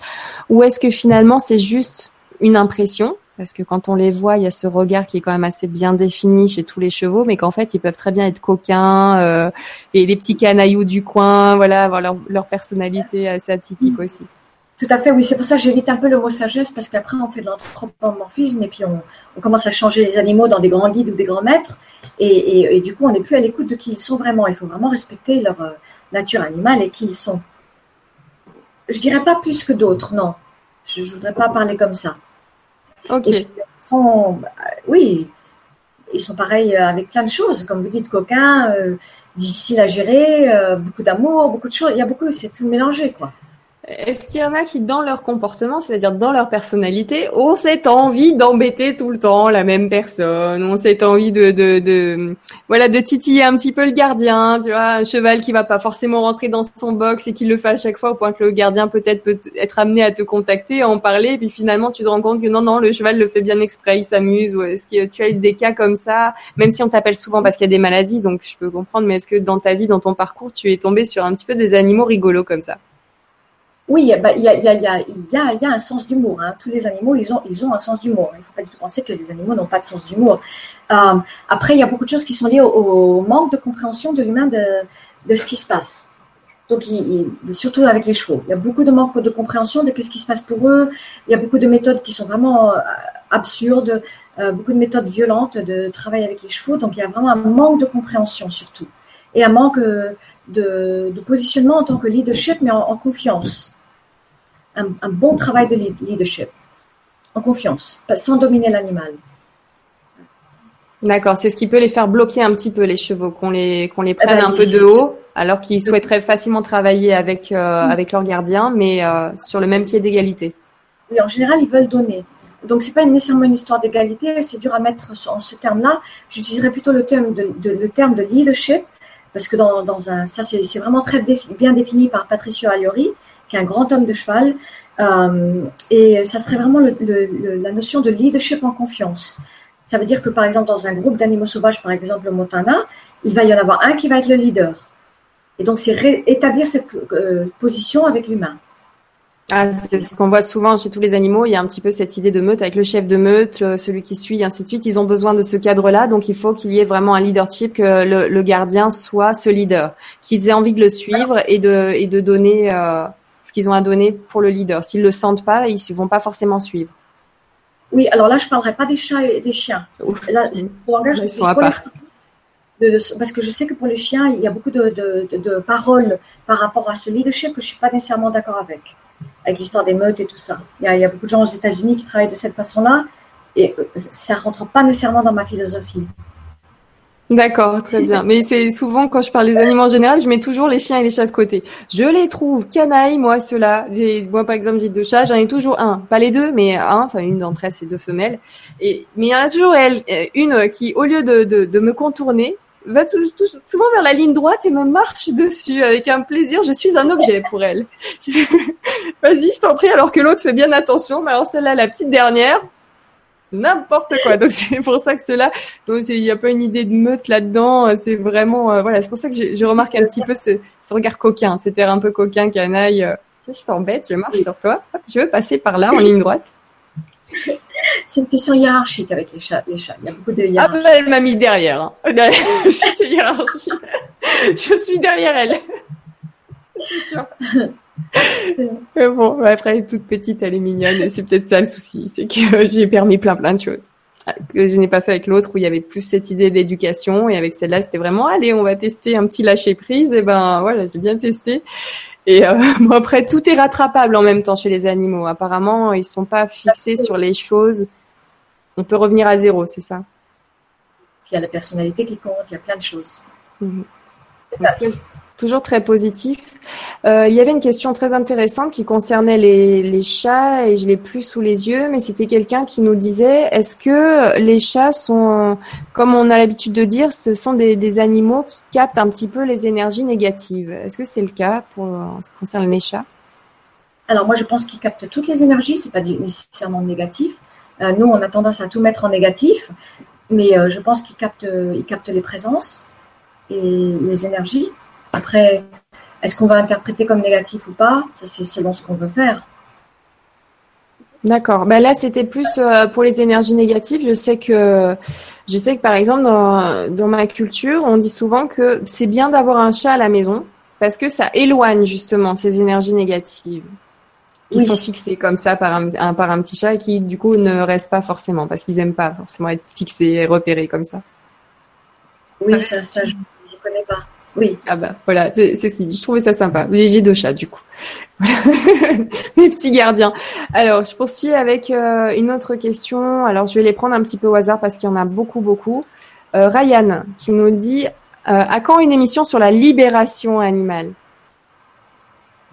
Ou est-ce que finalement c'est juste une impression? Parce que quand on les voit, il y a ce regard qui est quand même assez bien défini chez tous les chevaux, mais qu'en fait, ils peuvent très bien être coquins euh, et les petits canailloux du coin, voilà, avoir leur, leur personnalité assez atypique aussi. Tout à fait, oui. C'est pour ça que j'évite un peu le mot sagesse, parce qu'après, on fait de l'anthropomorphisme et puis on, on, commence à changer les animaux dans des grands guides ou des grands maîtres. Et, et, et du coup, on n'est plus à l'écoute de qui ils sont vraiment. Il faut vraiment respecter leur euh, nature animale et qui ils sont. Je dirais pas plus que d'autres, non. Je ne voudrais pas parler comme ça. Ok. ils sont, bah, oui, ils sont pareils avec plein de choses, comme vous dites, coquins, euh, difficiles à gérer, euh, beaucoup d'amour, beaucoup de choses. Il y a beaucoup, c'est tout mélangé, quoi. Est-ce qu'il y en a qui, dans leur comportement, c'est-à-dire dans leur personnalité, ont cette envie d'embêter tout le temps la même personne, ont cette envie de, de, de, voilà, de titiller un petit peu le gardien, tu vois, un cheval qui va pas forcément rentrer dans son box et qui le fait à chaque fois au point que le gardien peut-être peut être amené à te contacter, à en parler, et puis finalement tu te rends compte que non, non, le cheval le fait bien exprès, il s'amuse, ou est-ce que tu as eu des cas comme ça, même si on t'appelle souvent parce qu'il y a des maladies, donc je peux comprendre, mais est-ce que dans ta vie, dans ton parcours, tu es tombé sur un petit peu des animaux rigolos comme ça? Oui, il y, a, un sens d'humour. Hein. Tous les animaux, ils ont, un sens d'humour. Il ne faut pas du tout penser que les animaux n'ont pas de sens d'humour. Euh, après, il y a beaucoup de choses qui sont liées au, manque de compréhension de l'humain de, ce qui se passe. Donc, surtout avec les chevaux. Il y a beaucoup de manque de compréhension de ce qui se passe pour eux. Il y a beaucoup de méthodes qui sont vraiment euh, absurdes, euh, beaucoup de méthodes violentes de travail avec les chevaux. Donc, il y a vraiment un manque de compréhension surtout. Et un manque de, positionnement en tant que leadership, mais en confiance un, un, bon travail de leadership, en confiance, sans dominer l'animal. D'accord, c'est ce qui peut les faire bloquer un petit peu les chevaux, qu'on les qu'on les prenne eh ben, un peu de haut, alors qu'ils souhaiteraient facilement travailler avec euh, mm. avec leur gardien, mais euh, sur le même pied d'égalité. Oui, en général, ils veulent donner. Donc, c'est pas nécessairement une histoire d'égalité, c'est dur à mettre en ce terme-là. J'utiliserais plutôt le terme de, de, le terme de leadership, parce que dans, dans un, ça, c'est vraiment très bien défini par Patricio Aliori un grand homme de cheval. Euh, et ça serait vraiment la notion de leadership en confiance. Ça veut dire que, par exemple, dans un groupe d'animaux sauvages, par exemple le Montana, il va y en avoir un qui va être le leader. Et donc, c'est établir cette euh, position avec l'humain. Ah, c'est ce qu'on voit souvent chez tous les animaux. Il y a un petit peu cette idée de meute avec le chef de meute, euh, celui qui suit, ainsi de suite. Ils ont besoin de ce cadre-là. Donc, il faut qu'il y ait vraiment un leadership, que le, gardien soit ce leader, qu'ils aient envie de le suivre et de, et donner qu'ils ont à donner pour le leader. S'ils le sentent pas, ils ne vont pas forcément suivre. Oui, alors là, je ne parlerai pas des chats et des chiens. Là, pour ils sont à part. parce que je sais que pour les chiens, il y a beaucoup de, de, de, paroles par rapport à ce leadership que je ne suis pas nécessairement d'accord avec, avec l'histoire des meutes et tout ça. Il y, a, il y a beaucoup de gens aux États-Unis qui travaillent de cette façon-là et euh, ça ne rentre pas nécessairement dans ma philosophie. D'accord, très bien. Mais c'est souvent quand je parle des animaux en général, je mets toujours les chiens et les chats de côté. Je les trouve canailles, moi ceux-là. Moi par exemple j'ai deux chats, j'en ai toujours un, pas les deux, mais un. Enfin une d'entre elles c'est deux femelles. Et mais il y en a toujours elle, euh, une qui au lieu de, de, de me contourner va tout, souvent vers la ligne droite et me marche dessus avec un plaisir. Je suis un objet pour elle. Vas-y, je t'en prie. Alors que l'autre fait bien attention. Mais alors celle-là, la petite dernière, n'importe quoi. Donc c'est pour ça que cela, donc il n'y a pas une idée de meute là-dedans. C'est vraiment, euh, voilà, c'est pour ça que je, je, remarque un petit peu ce, ce regard coquin, cet air un peu coquin, canaille. Euh, tiens, je t'embête, je marche sur toi. je veux passer par là en ligne droite. C'est une question hiérarchique avec les chats. Les chats. Il y a beaucoup de hiérarchie. Ah, elle m'a mis derrière. Hein. c'est hiérarchie. je suis derrière elle. C'est sûr. Mais bon, après, toute petite, elle est mignonne. C'est peut-être ça le souci. C'est que j'ai permis plein, plein de choses. Que je n'ai pas fait avec l'autre où il y avait plus cette idée d'éducation. Et avec celle-là, c'était vraiment, allez, on va tester un petit lâcher prise. Et ben, voilà, j'ai bien testé. Et euh, bon, après, tout est rattrapable en même temps chez les animaux. Apparemment, ils sont pas fixés sur les choses. On peut revenir à zéro, c'est ça. Puis il y a la personnalité qui compte, il y a plein de choses. Mmh toujours très positif. Euh, il y avait une question très intéressante qui concernait les, chats et je l'ai plus sous les yeux, mais c'était quelqu'un qui nous disait est-ce que les chats sont, comme on a l'habitude de dire, ce sont des, animaux qui captent un petit peu les énergies négatives Est-ce que c'est le cas pour en ce qui concerne les chats? Alors moi je pense qu'ils captent toutes les énergies, c'est pas nécessairement négatif. nous, on a tendance à tout mettre en négatif, mais je pense qu'ils captent, ils captent les présences et les énergies. Après, est-ce qu'on va interpréter comme négatif ou pas? Ça, c'est selon ce qu'on veut faire. D'accord. Ben là, c'était plus euh, pour les énergies négatives. Je sais que, je sais que par exemple dans, dans ma culture, on dit souvent que c'est bien d'avoir un chat à la maison parce que ça éloigne justement ces énergies négatives qui sont fixées comme ça par un, par un petit chat et qui du coup ne restent pas forcément parce qu'ils aiment pas forcément être fixés et repérés comme ça. Oui, ça, ça je ne connais pas. Oui. Ah bah voilà, c'est ce qu'il dit. Je trouvais ça sympa. J'ai deux chats du coup. Mes petits gardiens. Alors, je poursuis avec euh, une autre question. Alors, je vais les prendre un petit peu au hasard parce qu'il y en a beaucoup, beaucoup. Euh, Ryan qui nous dit euh, à quand une émission sur la libération animale?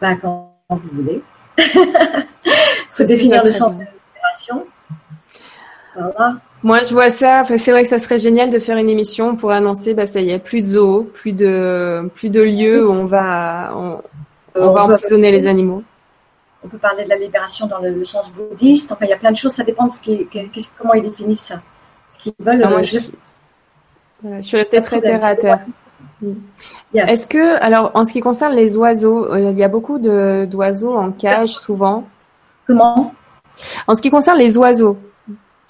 Bah quand vous voulez. Faut définir le sens de la libération. Voilà. Moi, je vois ça. c'est vrai que ça serait génial de faire une émission pour annoncer, bah, ça y est, plus de zoos, plus de, plus de lieux où on va, on, va emprisonner les animaux. On peut parler de la libération dans le, sens bouddhiste. Enfin, il y a plein de choses. Ça dépend de ce qui, comment ils définissent ça. Ce qu'ils veulent. Ah, euh, je, suis restée très terre à terre. Est-ce que, alors, en ce qui concerne les oiseaux, euh, il y a beaucoup d'oiseaux en cage souvent? Comment? En ce qui concerne les oiseaux,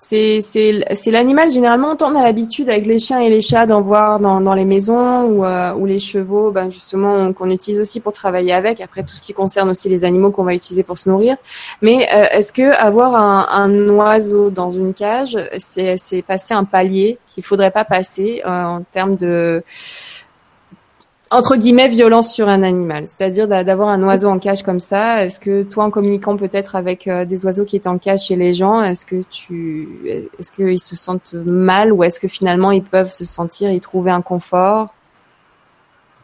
c'est l'animal généralement on a l'habitude avec les chiens et les chats d'en voir dans, dans les maisons ou, euh, ou les chevaux ben justement qu'on utilise aussi pour travailler avec. Après tout ce qui concerne aussi les animaux qu'on va utiliser pour se nourrir. Mais euh, est-ce que avoir un, un, oiseau dans une cage c'est c'est passer un palier qu'il faudrait pas passer euh, en termes de entre guillemets violence sur un animal, c'est-à-dire d'avoir un oiseau en cage comme ça. Est-ce que toi, en communiquant peut-être avec euh, des oiseaux qui étaient en cage chez les gens, est-ce que tu, est-ce qu'ils se sentent mal ou est-ce que finalement ils peuvent se sentir y trouver un confort?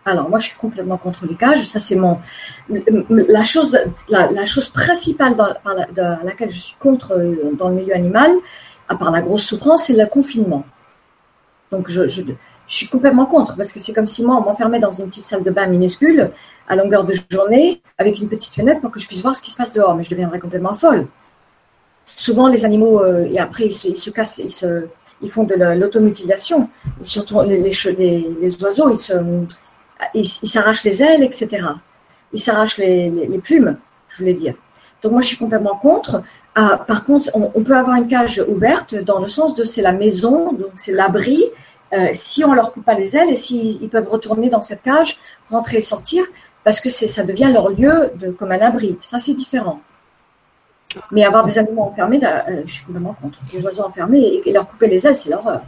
Alors moi, je suis complètement contre les cages. Ça, c'est mon la chose, la, chose principale dans, laquelle je suis contre euh, dans le milieu animal, à part la grosse souffrance, c'est le confinement. Donc je, je je suis complètement contre parce que c'est comme si moi on m'enfermait dans une petite salle de bain minuscule à longueur de journée avec une petite fenêtre pour que je puisse voir ce qui se passe dehors, mais je deviendrais complètement folle. Souvent les animaux euh, et après ils se, cassent, ils, font de l'automutilation. Surtout les, oiseaux, ils s'arrachent les ailes, etc. Ils s'arrachent les, les, plumes, je voulais dire. Donc moi je suis complètement contre. Ah, par contre, on, on, peut avoir une cage ouverte dans le sens de c'est la maison, donc c'est l'abri, euh, si on leur coupe pas les ailes et s'ils peuvent retourner dans cette cage, rentrer et sortir, parce que ça devient leur lieu de, comme un abri. Ça, c'est différent. Mais avoir des animaux enfermés, euh, je suis complètement contre. Des oiseaux enfermés et, leur couper les ailes, c'est l'horreur.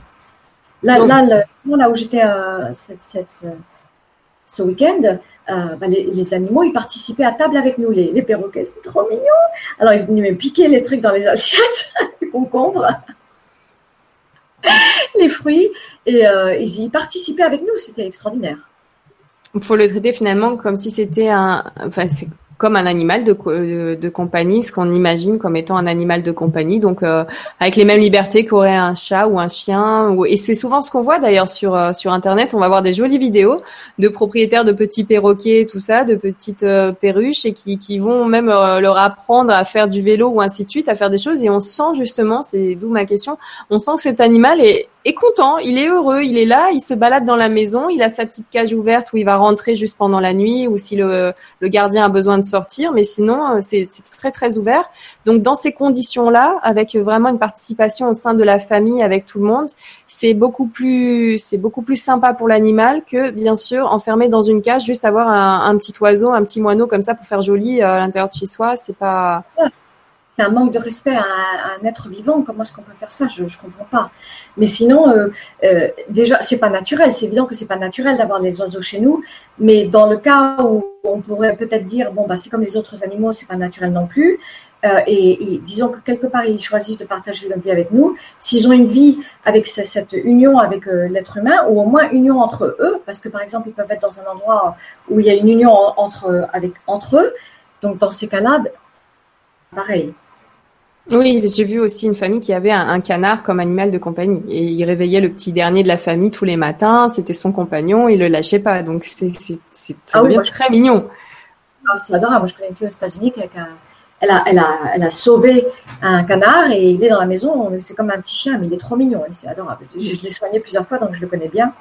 Là, là, là où j'étais euh, ce week-end, bah, les, animaux, ils participaient à table avec nous. Les, les perroquets, c'était trop mignon. Alors, ils venaient me piquer les trucs dans les assiettes, les concombres les fruits et euh, ils y participaient avec nous. C'était extraordinaire. Il faut le traiter finalement comme si c'était un. Enfin, comme un animal de, euh, de, compagnie, ce qu'on imagine comme étant un animal de compagnie, donc euh, avec les mêmes libertés qu'aurait un chat ou un chien. Et c'est souvent ce qu'on voit d'ailleurs sur euh, sur internet. On va voir des jolies vidéos de propriétaires de petits perroquets, tout ça, de petites perruches, et qui, qui vont même leur apprendre à faire du vélo ou ainsi de suite, à faire des choses. Et on sent justement, c'est d'où ma question, on sent que cet animal est est content, il est heureux, il est là, il se balade dans la maison, il a sa petite cage ouverte où il va rentrer juste pendant la nuit ou si le, le gardien a besoin de sortir, mais sinon euh, c'est très très ouvert. Donc dans ces conditions-là, avec vraiment une participation au sein de la famille avec tout le monde, c'est beaucoup plus c'est beaucoup plus sympa pour l'animal que bien sûr enfermé dans une cage, juste avoir un, un, petit oiseau, un petit moineau comme ça pour faire joli euh, à l'intérieur de chez soi, c'est pas c'est un manque de respect à, un être vivant. Comment est-ce qu'on peut faire ça? Je ne comprends pas. Mais sinon, euh, euh, déjà, c'est pas naturel. C'est évident que c'est pas naturel d'avoir des oiseaux chez nous. Mais dans le cas où on pourrait peut-être dire, bon, bah, c'est comme les autres animaux, c'est pas naturel non plus. Euh, et, disons que quelque part, ils choisissent de partager leur vie avec nous. S'ils ont une vie avec cette union avec l'être humain, ou au moins union entre eux, parce que par exemple, ils peuvent être dans un endroit où il y a une union entre, entre eux. Donc, dans ces cas-là, pareil. Oui, j'ai vu aussi une famille qui avait un, canard comme animal de compagnie et il réveillait le petit dernier de la famille tous les matins. C'était son compagnon, il le lâchait pas. Donc c'est ah devient très mignon. Ah, c'est adorable. Moi, je connais une fille aux États-Unis qui, elle a, elle, a, elle a sauvé un canard et il est dans la maison. C'est comme un petit chien, mais il est trop mignon. C'est adorable. Je, je l'ai soigné plusieurs fois, donc je le connais bien.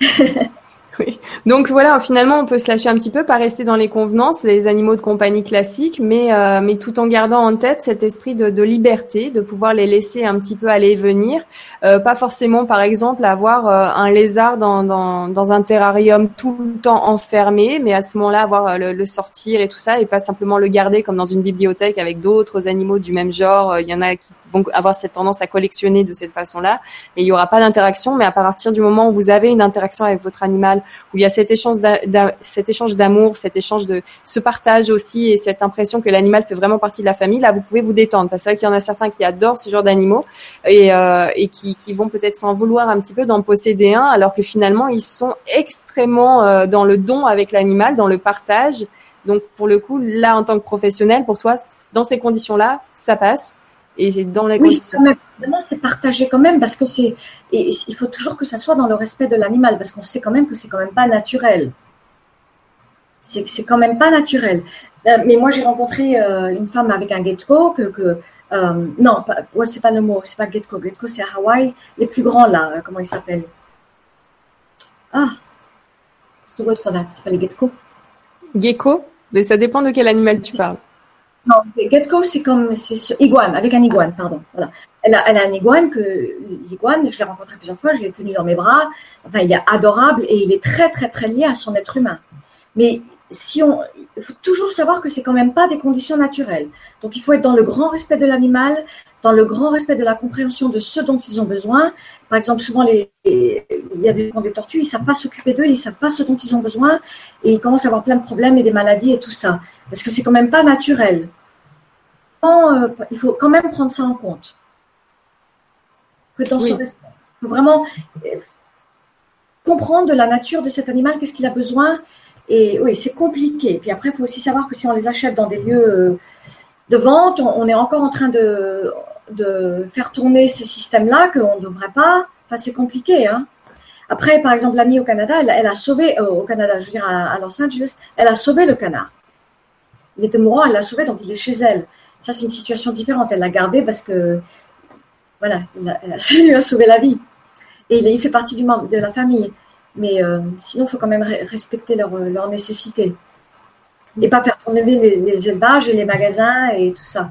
Donc voilà, finalement, on peut se lâcher un petit peu, pas rester dans les convenances, les animaux de compagnie classiques, mais, euh, mais tout en gardant en tête cet esprit de, de, liberté, de pouvoir les laisser un petit peu aller et venir. Euh, pas forcément, par exemple, avoir euh, un lézard dans, dans, dans, un terrarium tout le temps enfermé, mais à ce moment-là, avoir euh, le, le, sortir et tout ça, et pas simplement le garder comme dans une bibliothèque avec d'autres animaux du même genre. Il y en a qui vont avoir cette tendance à collectionner de cette façon-là, et il n'y aura pas d'interaction, mais à partir du moment où vous avez une interaction avec votre animal, où il y a cet échange d'amour, cet échange de ce partage aussi et cette impression que l'animal fait vraiment partie de la famille, là vous pouvez vous détendre. Parce que c'est vrai qu'il y en a certains qui adorent ce genre d'animaux et, euh, et qui, qui, vont peut-être s'en vouloir un petit peu d'en posséder un, alors que finalement ils sont extrêmement euh, dans le don avec l'animal, dans le partage. Donc pour le coup, là en tant que professionnel, pour toi, dans ces conditions-là, ça passe. Et c'est dans les oui, c'est partagé quand même parce que c'est et il faut toujours que ça soit dans le respect de l'animal parce qu'on sait quand même que c'est quand même pas naturel. C'est c'est quand même pas naturel. Euh, mais moi j'ai rencontré euh, une femme avec un gecko que, que euh, non, pas, ouais, c'est pas le mot, c'est pas gecko. Gecko c'est à Hawaï, les plus grands là, comment ils s'appellent? Ah, c'est the word for that. C'est pas les gecko. Gecko, mais ça dépend de quel animal tu parles. Non, gecko, c'est comme c'est iguane, avec un iguane, pardon. Voilà. Elle a, elle a un iguane que l'iguane, je l'ai rencontré plusieurs fois, je l'ai tenu dans mes bras. Enfin, il est adorable et il est très très très lié à son être humain. Mais si on, il faut toujours savoir que c'est quand même pas des conditions naturelles. Donc il faut être dans le grand respect de l'animal, dans le grand respect de la compréhension de ce dont ils ont besoin. Par exemple, souvent les, il y a des, des tortues, ils savent pas s'occuper d'eux, ils savent pas ce dont ils ont besoin et ils commencent à avoir plein de problèmes et des maladies et tout ça parce que c'est quand même pas naturel. Euh, il faut quand même prendre ça en compte. Il faut, faut vraiment euh, comprendre de la nature de cet animal, qu'est-ce qu'il a besoin. Et oui, c'est compliqué. Puis après, il faut aussi savoir que si on les achète dans des lieux euh, de vente, on, est encore en train de, de faire tourner ces systèmes-là qu'on ne devrait pas. C'est compliqué. Hein. Après, par exemple, l'amie au Canada, elle, a sauvé, au Canada, je veux dire à Los Angeles, elle a sauvé le canard il était mourant, elle l'a sauvé, donc il est chez elle. Ça, c'est une situation différente. Elle l'a gardé parce que, voilà, elle lui a sauvé la vie. Et il, fait partie du membre de la famille. Mais euh, sinon, il faut quand même respecter leurs leur nécessités. Et pas faire tourner les, élevages et les magasins et tout ça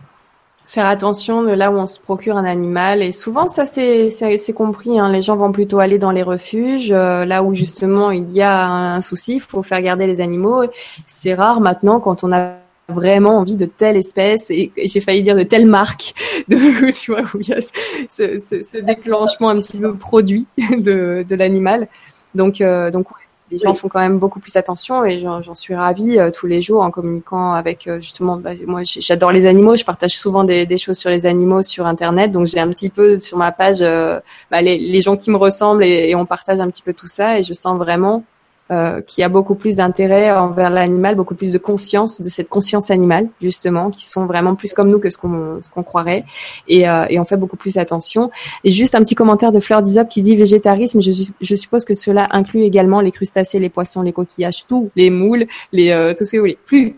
faire attention de là où on se procure un animal. Et souvent, ça c'est compris. Hein. Les gens vont plutôt aller dans les refuges, euh, là où justement il y a un souci. Faut faire garder les animaux. C'est rare maintenant quand on a vraiment envie de telle espèce et, j'ai failli dire de telle marque de tu vois où il y a ce, ce, ce déclenchement un petit peu produit de, de l'animal donc euh, donc les gens font quand même beaucoup plus attention et j'en suis ravie euh, tous les jours en communiquant avec euh, justement bah, moi j'adore les animaux je partage souvent des, des, choses sur les animaux sur internet donc j'ai un petit peu sur ma page bah, les, les, gens qui me ressemblent et, et on partage un petit peu tout ça et je sens vraiment euh, qui a beaucoup plus d'intérêt envers l'animal, beaucoup plus de conscience, de cette conscience animale justement, qui sont vraiment plus comme nous que ce qu'on qu'on croirait, et, euh, et, on fait beaucoup plus attention. Et juste un petit commentaire de Fleur d'Isop qui dit végétarisme. Je, je, suppose que cela inclut également les crustacés, les poissons, les coquillages, tout, les moules, les euh, tout ce que vous voulez. Plus,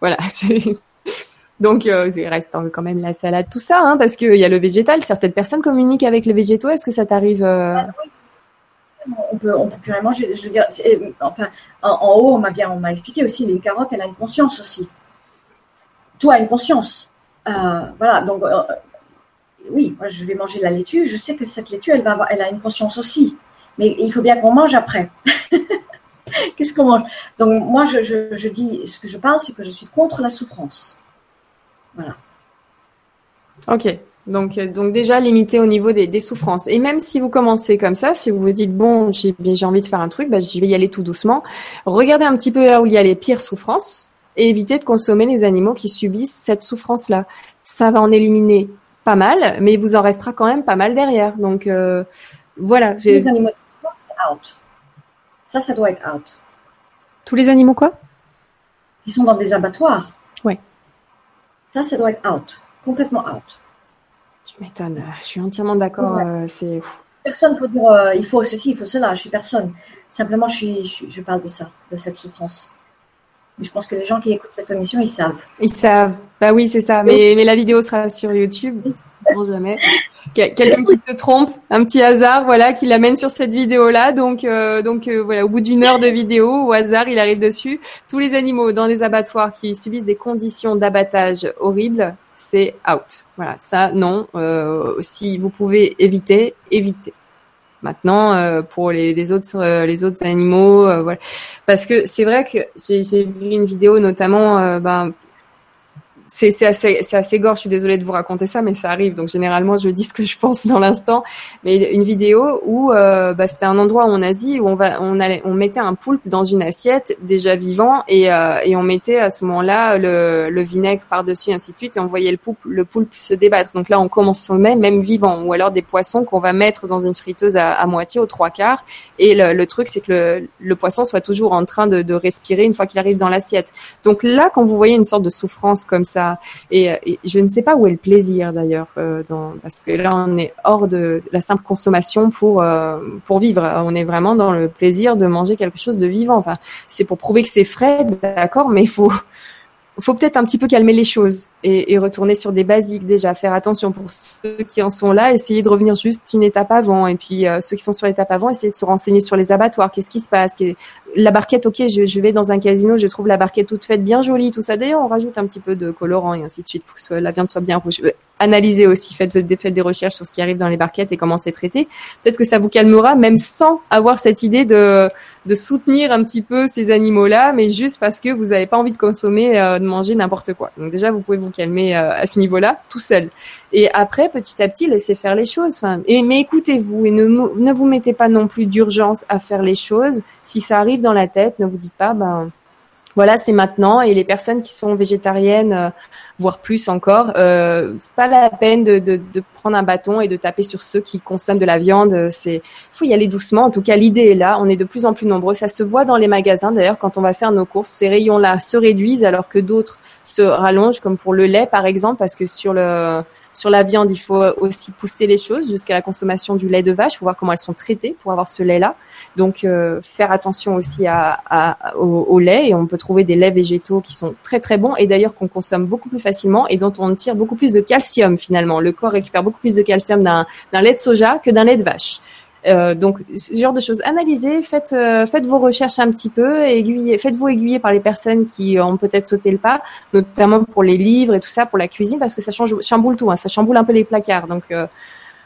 voilà. Donc, euh, il reste quand même la salade, tout ça, hein, parce qu'il y a le végétal. Certaines personnes communiquent avec les végétaux. Est-ce que ça t'arrive euh? On peut, peut plus rien manger. Enfin, en, haut, on m'a bien, expliqué aussi, les carottes, elle a une conscience aussi. Tout a une conscience. Euh, voilà, donc, euh, oui, moi, je vais manger la laitue. Je sais que cette laitue, elle a une conscience aussi. Mais il faut bien qu'on mange après. Qu'est-ce qu'on mange? Donc, moi, je, je, je, dis, ce que je parle, c'est que je suis contre la souffrance. Voilà. Ok. Donc, euh, donc déjà limité au niveau des, des, souffrances. Et même si vous commencez comme ça, si vous vous dites bon, j'ai envie de faire un truc, bah, je vais y aller tout doucement. Regardez un petit peu là où il y a les pires souffrances et évitez de consommer les animaux qui subissent cette souffrance-là. Ça va en éliminer pas mal, mais il vous en restera quand même pas mal derrière. Donc euh, voilà. Les animaux c'est out. Ça, ça doit être out. Tous les animaux quoi? Ils sont dans des abattoirs. Ouais. Ça, ça doit être out. Complètement out. Tu m'étonnes. Je suis entièrement d'accord. Euh, c'est personne pour dire euh, il faut ceci, il faut cela. Je suis personne. Simplement, je, suis, je, parle de ça, de cette souffrance. Mais je pense que les gens qui écoutent cette émission, ils savent. Ils savent. Bah oui, c'est ça. Mais, mais la vidéo sera sur YouTube. jamais. Quelqu'un qui se trompe, un petit hasard, voilà, qui l'amène sur cette vidéo-là. Donc, euh, donc euh, voilà, au bout d'une heure de vidéo, au hasard, il arrive dessus. Tous les animaux dans les abattoirs qui subissent des conditions d'abattage horribles, c'est out. Voilà, ça, non. Euh, si vous pouvez éviter, évitez. Maintenant, euh, pour les, autres euh, les autres animaux, euh, voilà, parce que c'est vrai que j'ai vu une vidéo notamment, ben c'est assez, assez gore. Je suis désolée de vous raconter ça, mais ça arrive. Donc généralement, je dis ce que je pense dans l'instant. Mais une vidéo où euh, bah, c'était un endroit en Asie où on va, on allait, on mettait un poulpe dans une assiette déjà vivant et, euh, et on mettait à ce moment-là le, le vinaigre par dessus, ainsi de suite, et on voyait le poulpe, le poulpe se débattre. Donc là, on consommait même vivant, ou alors des poissons qu'on va mettre dans une friteuse à, à moitié, aux trois quarts. Et le, le truc, c'est que le, le, poisson soit toujours en train de, de respirer une fois qu'il arrive dans l'assiette. Donc là, quand vous voyez une sorte de souffrance comme ça et, je ne sais pas où est le plaisir d'ailleurs, euh, parce que là on est hors de la simple consommation pour euh, pour vivre. On est vraiment dans le plaisir de manger quelque chose de vivant. Enfin, c'est pour prouver que c'est frais, d'accord, mais il faut faut peut-être un petit peu calmer les choses et, et, retourner sur des basiques déjà, faire attention pour ceux qui en sont là, essayer de revenir juste une étape avant et puis euh, ceux qui sont sur l'étape avant, essayer de se renseigner sur les abattoirs, qu'est-ce qui se passe, la barquette, ok, je, je, vais dans un casino, je trouve la barquette toute faite, bien jolie, tout ça. D'ailleurs, on rajoute un petit peu de colorant et ainsi de suite pour que la viande soit bien rouge. Euh, analysez aussi, faites, faites des recherches sur ce qui arrive dans les barquettes et comment c'est traité. Peut-être que ça vous calmera, même sans avoir cette idée de, de soutenir un petit peu ces animaux-là, mais juste parce que vous n'avez pas envie de consommer, euh, de manger n'importe quoi. Donc déjà, vous pouvez vous calmer euh, à ce niveau-là, tout seul. Et après, petit à petit, laissez faire les choses. Enfin, et, mais écoutez-vous et ne, ne vous mettez pas non plus d'urgence à faire les choses. Si ça arrive dans la tête, ne vous dites pas, ben voilà, c'est maintenant. Et les personnes qui sont végétariennes, euh, voire plus encore, euh, c'est pas la peine de, de, de, prendre un bâton et de taper sur ceux qui consomment de la viande. C'est, faut y aller doucement. En tout cas, l'idée est là. On est de plus en plus nombreux. Ça se voit dans les magasins. D'ailleurs, quand on va faire nos courses, ces rayons-là se réduisent alors que d'autres se rallongent, comme pour le lait, par exemple, parce que sur le sur la viande, il faut aussi pousser les choses jusqu'à la consommation du lait de vache. Il faut voir comment elles sont traitées pour avoir ce lait-là. Donc, euh, faire attention aussi à, à, au, lait. Et on peut trouver des laits végétaux qui sont très très bons et d'ailleurs qu'on consomme beaucoup plus facilement et dont on tire beaucoup plus de calcium finalement. Le corps récupère beaucoup plus de calcium d'un lait de soja que d'un lait de vache. Euh, donc, ce genre de choses. Analysez, faites, euh, faites vos recherches un petit peu, aiguillez, faites-vous aiguiller par les personnes qui ont peut-être sauté le pas, notamment pour les livres et tout ça, pour la cuisine, parce que ça change, chamboule tout, hein, ça chamboule un peu les placards. Donc, euh,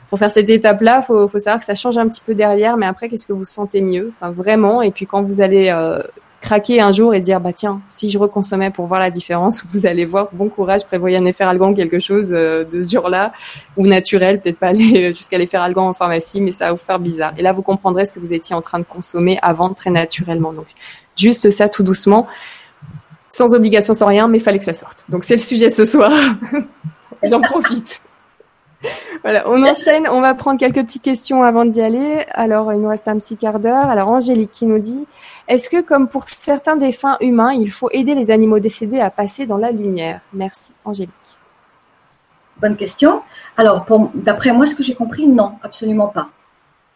pour faire cette étape-là, faut, faut savoir que ça change un petit peu derrière, mais après, qu'est-ce que vous sentez mieux, enfin vraiment. Et puis quand vous allez euh, craquer un jour et dire bah tiens si je reconsommais pour voir la différence vous allez voir bon courage prévoyez un effet algan quelque chose euh, de ce genre-là. Ou naturel peut-être pas aller jusqu'à l'effet algan en pharmacie mais ça va vous faire bizarre. Et là vous comprendrez ce que vous étiez en train de consommer avant très naturellement. Donc juste ça tout doucement. Sans obligation sans rien mais fallait que ça sorte. Donc c'est le sujet ce soir. J'en profite. Voilà, on enchaîne. On va prendre quelques petites questions avant d'y aller. Alors, il nous reste un petit quart d'heure. Alors, Angélique qui nous dit Est-ce que, comme pour certains défunts humains, il faut aider les animaux décédés à passer dans la lumière? Merci, Angélique. Bonne question. Alors, d'après moi, ce que j'ai compris, non, absolument pas.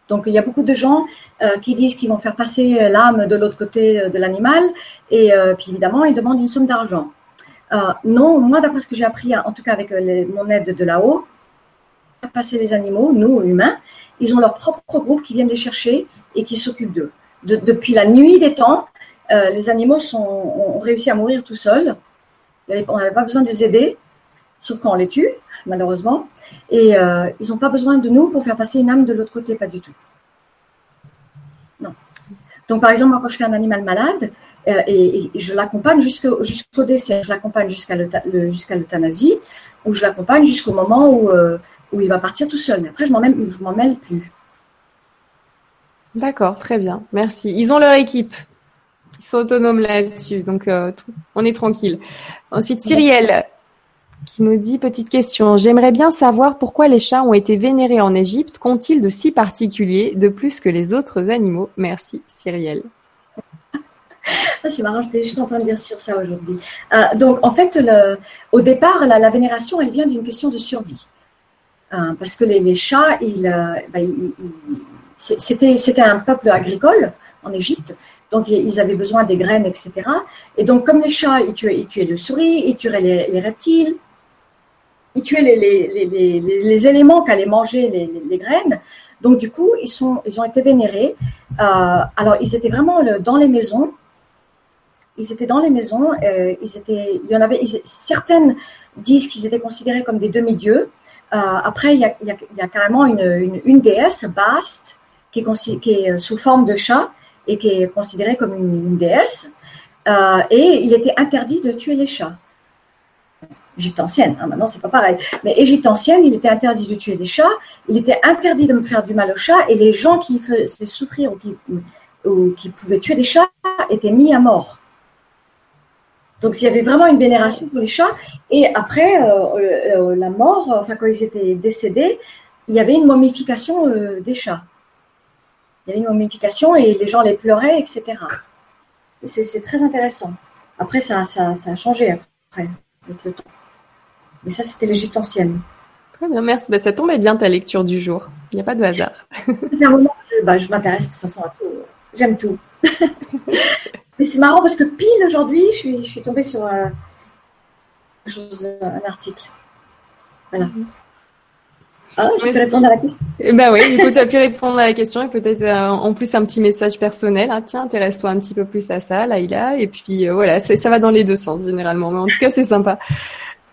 Donc, il y a beaucoup de gens euh, qui disent qu'ils vont faire passer euh, l'âme de l'autre côté euh, de l'animal, et puis évidemment, ils demandent une somme d'argent. non, moi, d'après ce que j'ai appris, en tout cas avec mon aide de là-haut, passer les animaux, nous, humains, ils ont leur propre groupe qui viennent les chercher et qui s'occupent d'eux. Depuis la nuit des temps, euh, les animaux ont réussi à mourir tout seuls. On n'avait pas besoin de les aider, sauf quand on les tue, malheureusement. Et euh, ils n'ont pas besoin de nous pour faire passer une âme de l'autre côté, pas du tout. Non. Donc, par exemple, moi, quand je fais un animal malade, euh, et, je l'accompagne jusqu'au jusqu'au décès, je l'accompagne jusqu'à l'euthanasie, ou je l'accompagne jusqu'au moment où, où il va partir tout seul. Mais après, je m'en mêle plus. D'accord, très bien, merci. Ils ont leur équipe. Ils sont autonomes là-dessus, donc euh, on est tranquille. Ensuite, Cyrielle qui nous dit petite question. J'aimerais bien savoir pourquoi les chats ont été vénérés en Égypte. Qu'ont-ils de si particulier, de plus que les autres animaux? Merci, Cyrielle. Ah, c'est marrant, j'étais juste en train de dire sur ça aujourd'hui. Euh, donc, en fait, le, au départ, la, vénération, elle vient d'une question de survie. Euh, parce que les, chats, euh, bah, c'était, un peuple agricole en Égypte. Donc, ils avaient besoin des graines, etc. Et donc, comme les chats, ils tuaient, ils tuaient le souris, ils tuaient les, reptiles, ils tuaient les, les, les éléments qu'allaient manger les, graines. Donc, du coup, ils, sont, ils ont été vénérés. Euh, alors, ils étaient vraiment dans les maisons. Ils étaient dans les maisons. Euh, il y en avait, certaines disent qu'ils étaient considérés comme des demi-dieux. Euh, après, il y, a, il, y a, carrément une, une, déesse, Bast, qui est, est, sous forme de chat et qui est considérée comme une, déesse. Euh, et il était interdit de tuer les chats. Égypte ancienne, hein, maintenant c'est pas pareil. Mais Égypte ancienne, il était interdit de tuer les chats, il était interdit de me faire du mal aux chats, et les gens qui faisaient souffrir ou qui, ou qui pouvaient tuer des chats étaient mis à mort. Donc il y avait vraiment une vénération pour les chats. Et après euh, euh, euh, la mort, enfin quand ils étaient décédés, il y avait une momification des chats. Il y avait une momification et les gens les pleuraient, etc. C'est très intéressant. Après, ça, ça, a changé après, avec le temps. Mais ça, c'était l'Égypte ancienne. Très bien, merci. Bah, ça tombait bien ta lecture du jour. Il n'y a pas de hasard. Un moment je, bah, je m'intéresse de toute façon à tout. J'aime tout. Mais c'est marrant parce que pile aujourd'hui, je suis, je suis tombée sur un, un article. Voilà. Mhm. Ah, je peux répondre à la question. Ben oui, du coup, tu as pu répondre à la question et peut-être euh, en plus un petit message personnel. Ah, tiens, intéresse-toi un petit peu plus à ça, là, il a. Et puis euh, voilà, ça, va dans les deux sens généralement. Mais en tout cas, c'est sympa.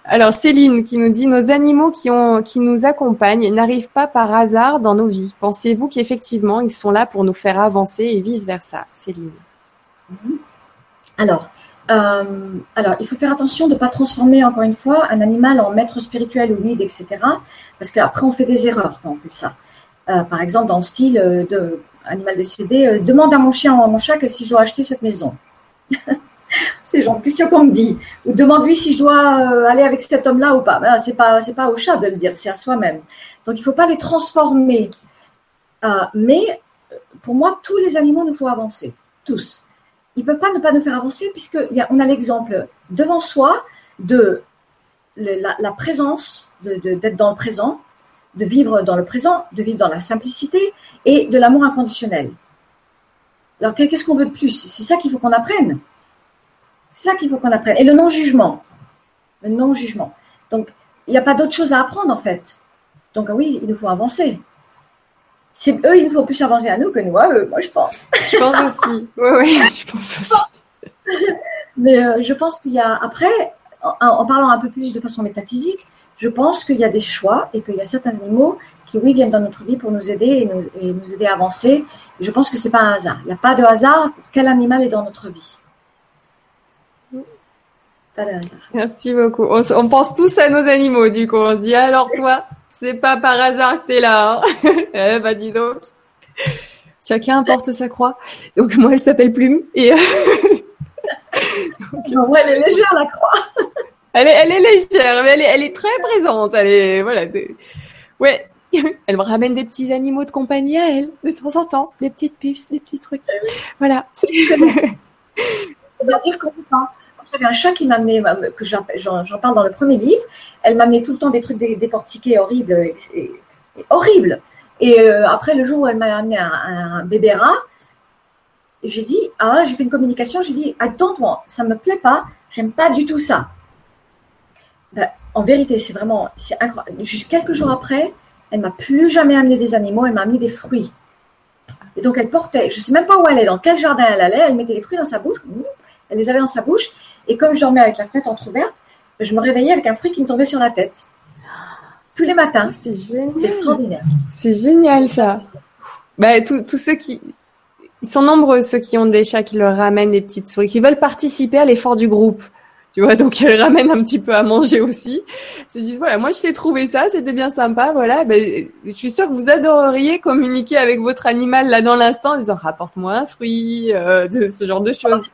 Alors Céline qui nous dit nos animaux qui ont qui nous accompagnent n'arrivent pas par hasard dans nos vies. Pensez-vous qu'effectivement ils sont là pour nous faire avancer et vice versa, Céline? Mhm. Alors, euh, alors, il faut faire attention de ne pas transformer, encore une fois, un animal en maître spirituel ou guide, etc. Parce qu'après, on fait des erreurs quand on fait ça. Euh, par exemple, dans le style euh, de animal décédé, demande à mon chien ou à mon chat que si je dois acheter cette maison. c'est genre de question qu'on me dit. Ou demande-lui si je dois aller avec cet homme-là ou pas. Ben, c'est pas, pas au chat de le dire, c'est à soi-même. Donc, il ne faut pas les transformer. mais pour moi, tous les animaux nous font avancer. Tous ne peuvent pas ne pas nous faire avancer puisqu'on a, a l'exemple devant soi de la, présence, d'être dans le présent, de vivre dans le présent, de vivre dans la simplicité et de l'amour inconditionnel. Alors qu'est-ce qu'on veut de plus? C'est ça qu'il faut qu'on apprenne. C'est ça qu'il faut qu'on apprenne. Et le non-jugement. Le non-jugement. Donc, il n'y a pas d'autre chose à apprendre en fait. Donc oui, il nous faut avancer c'est eux, il faut plus avancer à nous que nous à eux, moi je pense. Je pense aussi. Oui, oui, je pense aussi. Mais euh, je pense qu'il y a, après, en, parlant un peu plus de façon métaphysique, je pense qu'il y a des choix et qu'il y a certains animaux qui, oui, viennent dans notre vie pour nous aider et nous, aider à avancer. je pense que c'est pas un hasard. Il n'y a pas de hasard. Quel animal est dans notre vie Pas de hasard. Merci beaucoup. On, on pense tous à nos animaux, du coup. On se dit, alors toi? C'est pas par hasard que t'es là. Hein. eh bah dis donc. Chacun porte sa croix. Donc moi, elle s'appelle Plume. Et donc, elle est légère la croix. elle, est, elle est légère, mais elle est, elle est très présente. Elle est voilà. Ouais. Elle me ramène des petits animaux de compagnie à elle, de temps en temps, des petites puces, des petits trucs. Eh voilà. On va dire qu'on j'avais un chat qui m'amenait, euh, que j'en parle dans le premier livre, elle m'amenait tout le temps des trucs décortiqués horribles, et, horribles. Et euh, après, le jour où elle m'a amené un, bébé rat, j'ai dit, ah, j'ai fait une communication, j'ai dit, attends, moi, ça me plaît pas, j'aime pas du tout ça. Ben, en vérité, c'est vraiment, c'est incroyable. Juste quelques jours après, elle m'a plus jamais amené des animaux, elle m'a amené des fruits. Et donc, elle portait, je sais même pas où elle est, dans quel jardin elle allait, elle mettait les fruits dans sa bouche, elle les avait dans sa bouche, et comme je dormais avec la fenêtre entrouverte, je me réveillais avec un fruit qui me tombait sur la tête. Tous les matins. C'est génial. extraordinaire. C'est génial ça. Bah, tous ceux qui. Ils sont nombreux ceux qui ont des chats qui leur ramènent des petites souris, qui veulent participer à l'effort du groupe. Tu vois, donc elles ramènent un petit peu à manger aussi. Ils se disent voilà, moi je t'ai trouvé ça, c'était bien sympa, voilà. Ben, je suis sûre que vous adoreriez communiquer avec votre animal là dans l'instant en disant rapporte-moi un fruit, euh, de ce genre de choses.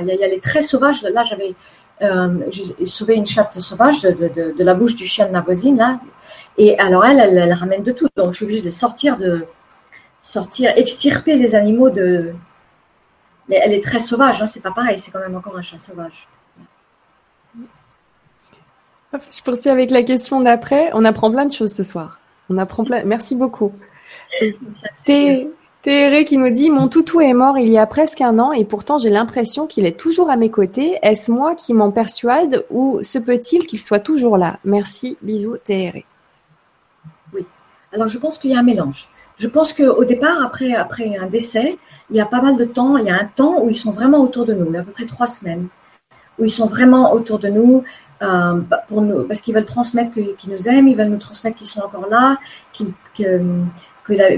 Il y a, les très sauvages. Là, j'avais euh, sauvé une chatte sauvage de, la bouche du chien de ma voisine. Là. Et alors, elle, elle, ramène de tout. Donc, je suis obligée de sortir, de sortir, extirper les animaux de. Mais elle est très sauvage. Hein, c'est pas pareil. C'est quand même encore un chat sauvage. Je poursuis avec la question d'après. On apprend plein de choses ce soir. On apprend plein. Merci beaucoup. Tes, Théré qui nous dit Mon toutou est mort il y a presque un an et pourtant j'ai l'impression qu'il est toujours à mes côtés. Est-ce moi qui m'en persuade ou se peut-il qu'il soit toujours là? Merci, bisous Théré. Oui, alors je pense qu'il y a un mélange. Je pense qu'au départ, après, après un décès, il y a pas mal de temps, il y a un temps où ils sont vraiment autour de nous, il y a à peu près trois semaines, où ils sont vraiment autour de nous, euh, pour nous parce qu'ils veulent transmettre qu'ils nous aiment, ils veulent nous transmettre qu'ils sont encore là, qu'ils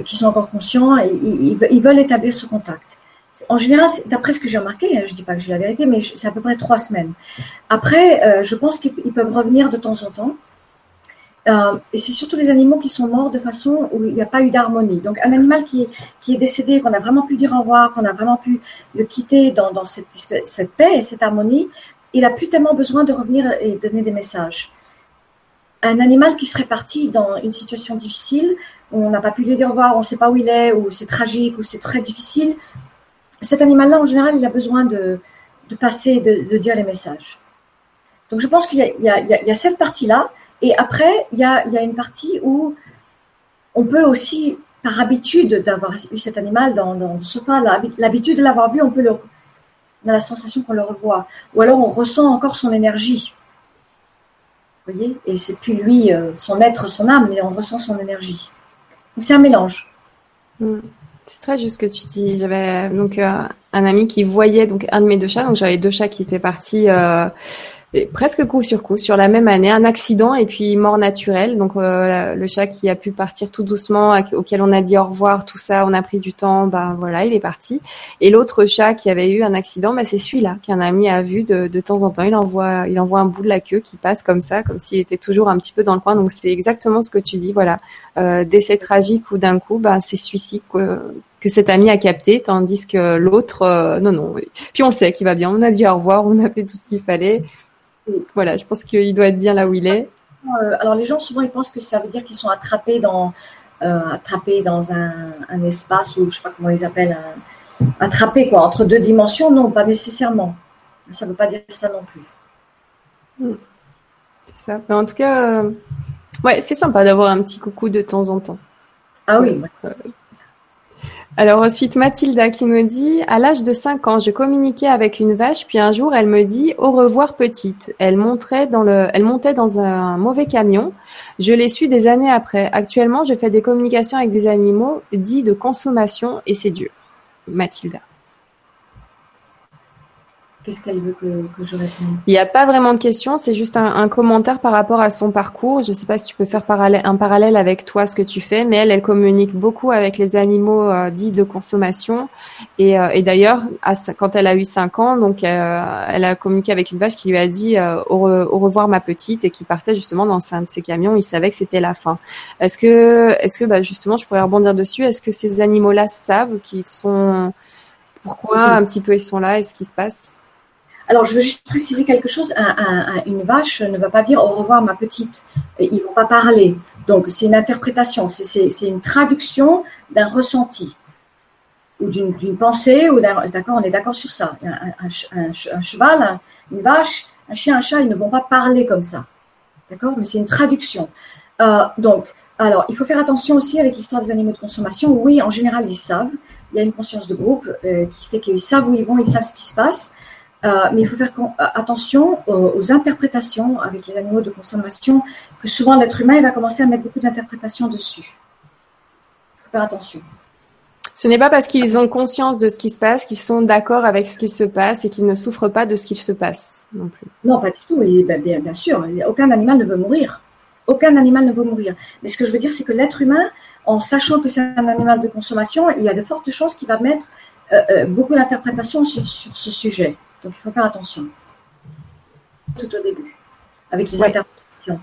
qui sont encore conscients et ils, veulent établir ce contact. En général, d'après ce que j'ai remarqué, hein, je ne dis pas que j'ai la vérité, mais c'est à peu près trois semaines. Après, euh, je pense qu'ils peuvent revenir de temps en temps. Euh, et c'est surtout les animaux qui sont morts de façon où il n'y a pas eu d'harmonie. Donc un animal qui est, qui est décédé, qu'on a vraiment pu dire au revoir, qu'on a vraiment pu le quitter dans, cette, cette, paix et cette harmonie, il a plus tellement besoin de revenir et donner des messages. Un animal qui serait parti dans une situation difficile, on n'a pas pu lui dire au revoir, on ne sait pas où il est, ou c'est tragique, ou c'est très difficile. Cet animal-là, en général, il a besoin de, passer, de, dire les messages. Donc je pense qu'il y, a cette partie-là, et après, il y a, une partie où on peut aussi, par habitude d'avoir eu cet animal dans, dans l'habitude de l'avoir vu, on peut a la sensation qu'on le revoit. Ou alors on ressent encore son énergie. Vous voyez? Et c'est plus lui, euh, son être, son âme, mais on ressent son énergie c'est un mélange. Mm. C'est très juste que tu dis. J'avais donc euh, un ami qui voyait donc un de mes deux chats. Donc j'avais deux chats qui étaient partis euh, presque coup sur coup sur la même année, un accident et puis mort naturelle. Donc euh, le chat qui a pu partir tout doucement, auquel on a dit au revoir, tout ça, on a pris du temps, bah voilà, il est parti. Et l'autre chat qui avait eu un accident, bah, c'est celui-là qu'un ami a vu de, de temps en temps. Il envoie, il envoie un bout de la queue qui passe comme ça, comme s'il était toujours un petit peu dans le coin. Donc c'est exactement ce que tu dis, voilà, euh, décès tragique ou d'un coup, bah c'est celui-ci que, que cet ami a capté, tandis que l'autre, euh, non, non. Puis on le sait qu'il va bien. On a dit au revoir, on a fait tout ce qu'il fallait. Voilà, je pense qu'il doit être bien là où il est. Euh, alors les gens souvent ils pensent que ça veut dire qu'ils sont attrapés dans euh, attrapés dans un, espace ou je sais pas comment ils appellent attrapés quoi entre deux dimensions non pas nécessairement ça ne veut pas dire ça non plus. Hmm. C'est ça. Mais en tout cas, euh, ouais, c'est sympa d'avoir un petit coucou de temps en temps. Ah oui. Alors ensuite, Mathilda qui nous dit À l'âge de 5 ans, je communiquais avec une vache, puis un jour, elle me dit Au revoir, petite. Elle, elle montait dans un mauvais camion. Je l'ai su des années après. Actuellement, je fais des communications avec des animaux dits de consommation et c'est dur. Mathilda. Qu'est-ce qu'elle veut que, je réponde Il n'y a pas vraiment de question, c'est juste un, commentaire par rapport à son parcours. Je ne sais pas si tu peux faire un parallèle avec toi, ce que tu fais, mais elle, elle communique beaucoup avec les animaux euh, dits de consommation. Et, euh, d'ailleurs, quand elle a eu 5 ans, donc euh, elle a communiqué avec une vache qui lui a dit au, revoir ma petite et qui partait justement dans un de ses camions. Il savait que c'était la fin. Est-ce que, est-ce que bah, justement, je pourrais rebondir dessus? Est-ce que ces animaux-là savent qu'ils sont pourquoi un petit peu ils sont là et ce qui se passe? Alors, je veux juste préciser quelque chose. une vache ne va pas dire au revoir ma petite. Ils ne vont pas parler. Donc, c'est une interprétation, c'est une traduction d'un ressenti ou d'une pensée. ou D'accord, on est d'accord sur ça. Un, cheval, une vache, un chien, un chat, ils ne vont pas parler comme ça. D'accord? Mais c'est une traduction. Euh, donc, alors, il faut faire attention aussi avec l'histoire des animaux de consommation. Oui, en général, ils savent. Il y a une conscience de groupe euh, qui fait qu'ils savent où ils vont, ils savent ce qui se passe. Euh, mais il faut faire euh, attention aux, interprétations avec les animaux de consommation, que souvent l'être humain va commencer à mettre beaucoup d'interprétations dessus. Il faut faire attention. Ce n'est pas parce qu'ils ont conscience de ce qui se passe qu'ils sont d'accord avec ce qui se passe et qu'ils ne souffrent pas de ce qui se passe non plus. Non, pas du tout. Et ben, bien, bien, sûr, aucun animal ne veut mourir. Aucun animal ne veut mourir. Mais ce que je veux dire, c'est que l'être humain, en sachant que c'est un animal de consommation, il y a de fortes chances qu'il va mettre euh, beaucoup d'interprétations sur, ce sujet. Donc il faut faire attention. Tout au début, avec les interprétations.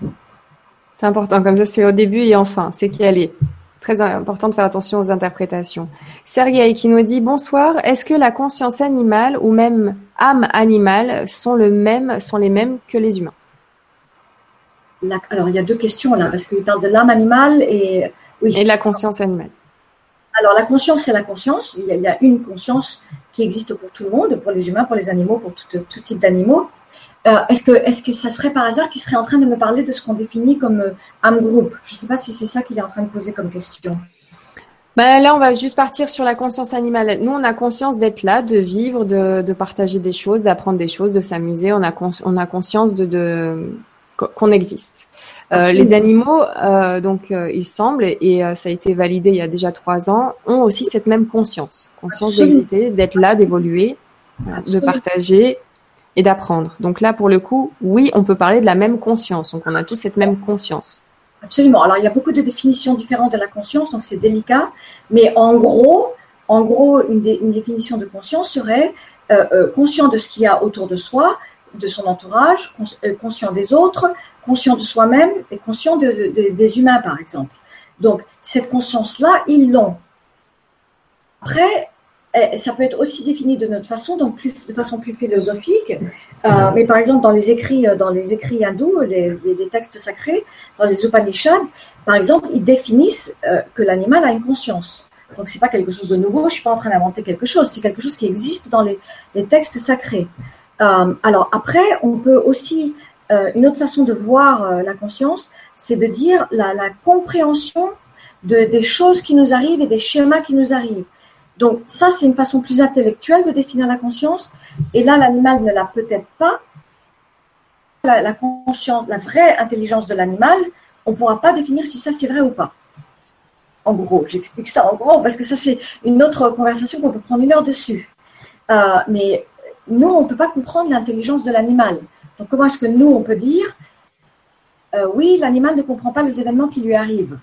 C'est important, comme ça c'est au début et enfin, c'est qui elle est. Très important de faire attention aux interprétations. Sergei qui nous dit bonsoir. Est-ce que la conscience animale ou même âme animale sont, le même, sont les mêmes que les humains? Alors il y a deux questions là, parce qu'il parle de l'âme animale et. Oui. Et la conscience animale. Alors la conscience, c'est la conscience. il y, a, une conscience qui existe pour tout le monde, pour les humains, pour les animaux, pour tout, type d'animaux. Euh, est-ce que, est-ce que ça serait par hasard qu'il serait en train de me parler de ce qu'on définit comme euh, âme groupe? Je ne sais pas si c'est ça qu'il est en train de poser comme question. bah là, on va juste partir sur la conscience animale. Nous, on a conscience d'être là, de vivre, de, de partager des choses, d'apprendre des choses, de s'amuser. On a, on a conscience de, de qu'on existe. Euh, les animaux, euh, donc euh, il semble, et ça a été validé il y a déjà trois ans, ont aussi cette même conscience, conscience d'exister, d'être là, d'évoluer, de partager et d'apprendre. Donc là, pour le coup, oui, on peut parler de la même conscience. Donc on a tous cette même conscience. Absolument. Alors, il y a beaucoup de définitions différentes de la conscience, donc c'est délicat. Mais en gros, en gros, une, définition de conscience serait conscient de ce qu'il y a autour de soi, de son entourage, conscient des autres, conscient de soi-même et conscient des humains, par exemple. Donc, cette conscience-là, ils l'ont. Après, eh, ça peut être aussi défini de notre façon, donc plus, de façon plus philosophique. Euh, mais par exemple, dans les écrits, euh, dans les écrits hindous, les, textes sacrés, dans les Upanishads, par exemple, ils définissent euh, que l'animal a une conscience. Donc c'est pas quelque chose de nouveau. Je suis pas en train d'inventer quelque chose. C'est quelque chose qui existe dans les, textes sacrés. alors après, on peut aussi une autre façon de voir la conscience, c'est de dire la, compréhension de, des choses qui nous arrivent et des schémas qui nous arrivent. Donc ça, c'est une façon plus intellectuelle de définir la conscience. Et là, l'animal ne l'a peut-être pas. La, conscience, la vraie intelligence de l'animal, on ne pourra pas définir si ça c'est vrai ou pas. En gros, j'explique ça en gros parce que ça c'est une autre conversation qu'on peut prendre une heure dessus. Euh, mais nous, on ne peut pas comprendre l'intelligence de l'animal. Donc comment est-ce que nous, on peut dire, euh, oui, l'animal ne comprend pas les événements qui lui arrivent?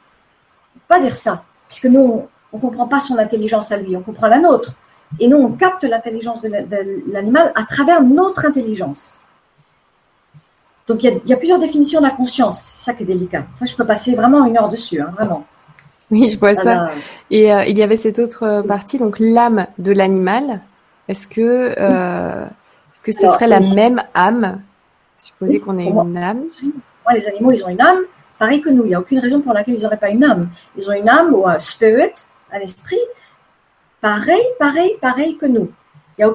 On peut pas dire ça, puisque nous, on ne comprend pas son intelligence à lui, on comprend la nôtre. Et nous, on capte l'intelligence de l'animal à travers notre intelligence. Donc, il y, a, plusieurs définitions de la conscience. C'est ça qui est délicat. Ça, je peux passer vraiment une heure dessus, hein, vraiment. Oui, je vois ça. Et euh, il y avait cette autre partie, donc l'âme de l'animal. Est-ce que, euh, est-ce que ce serait la même âme Supposer qu'on ait une âme. Moi, les animaux, ils ont une âme, pareil que nous. Il n'y a aucune raison pour laquelle ils n'auraient pas une âme. Ils ont une âme ou un spirit, à l'esprit, pareil, pareil, pareil que nous.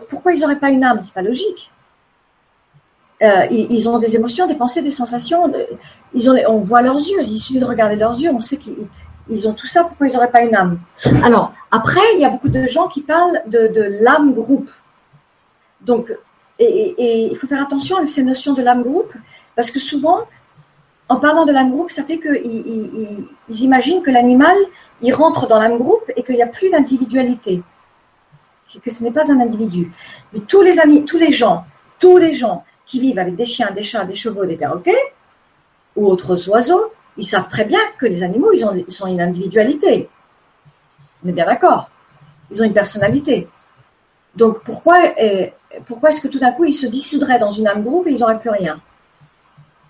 pourquoi ils n'auraient pas une âme? C'est pas logique. Euh, ils, ont des émotions, des pensées, des sensations. Ils ont, on voit leurs yeux. Il suffit de regarder leurs yeux. On sait qu'ils ont tout ça. Pourquoi ils n'auraient pas une âme? Alors, après, il y a beaucoup de gens qui parlent de, l'âme groupe. Donc, et, il faut faire attention à ces notions de l'âme groupe parce que souvent, en parlant de l'âme groupe, ça fait qu'ils imaginent que l'animal, il rentre dans l'âme groupe et qu'il n'y a plus d'individualité, que ce n'est pas un individu. Mais tous les amis, tous les gens, tous les gens qui vivent avec des chiens, des chats, des chevaux, des perroquets ou autres oiseaux, ils savent très bien que les animaux, ils ont, ils ont une individualité. On est bien d'accord. Ils ont une personnalité. Donc pourquoi, eh, pourquoi est-ce que tout d'un coup ils se dissoudraient dans une âme groupe et ils n'auraient plus rien?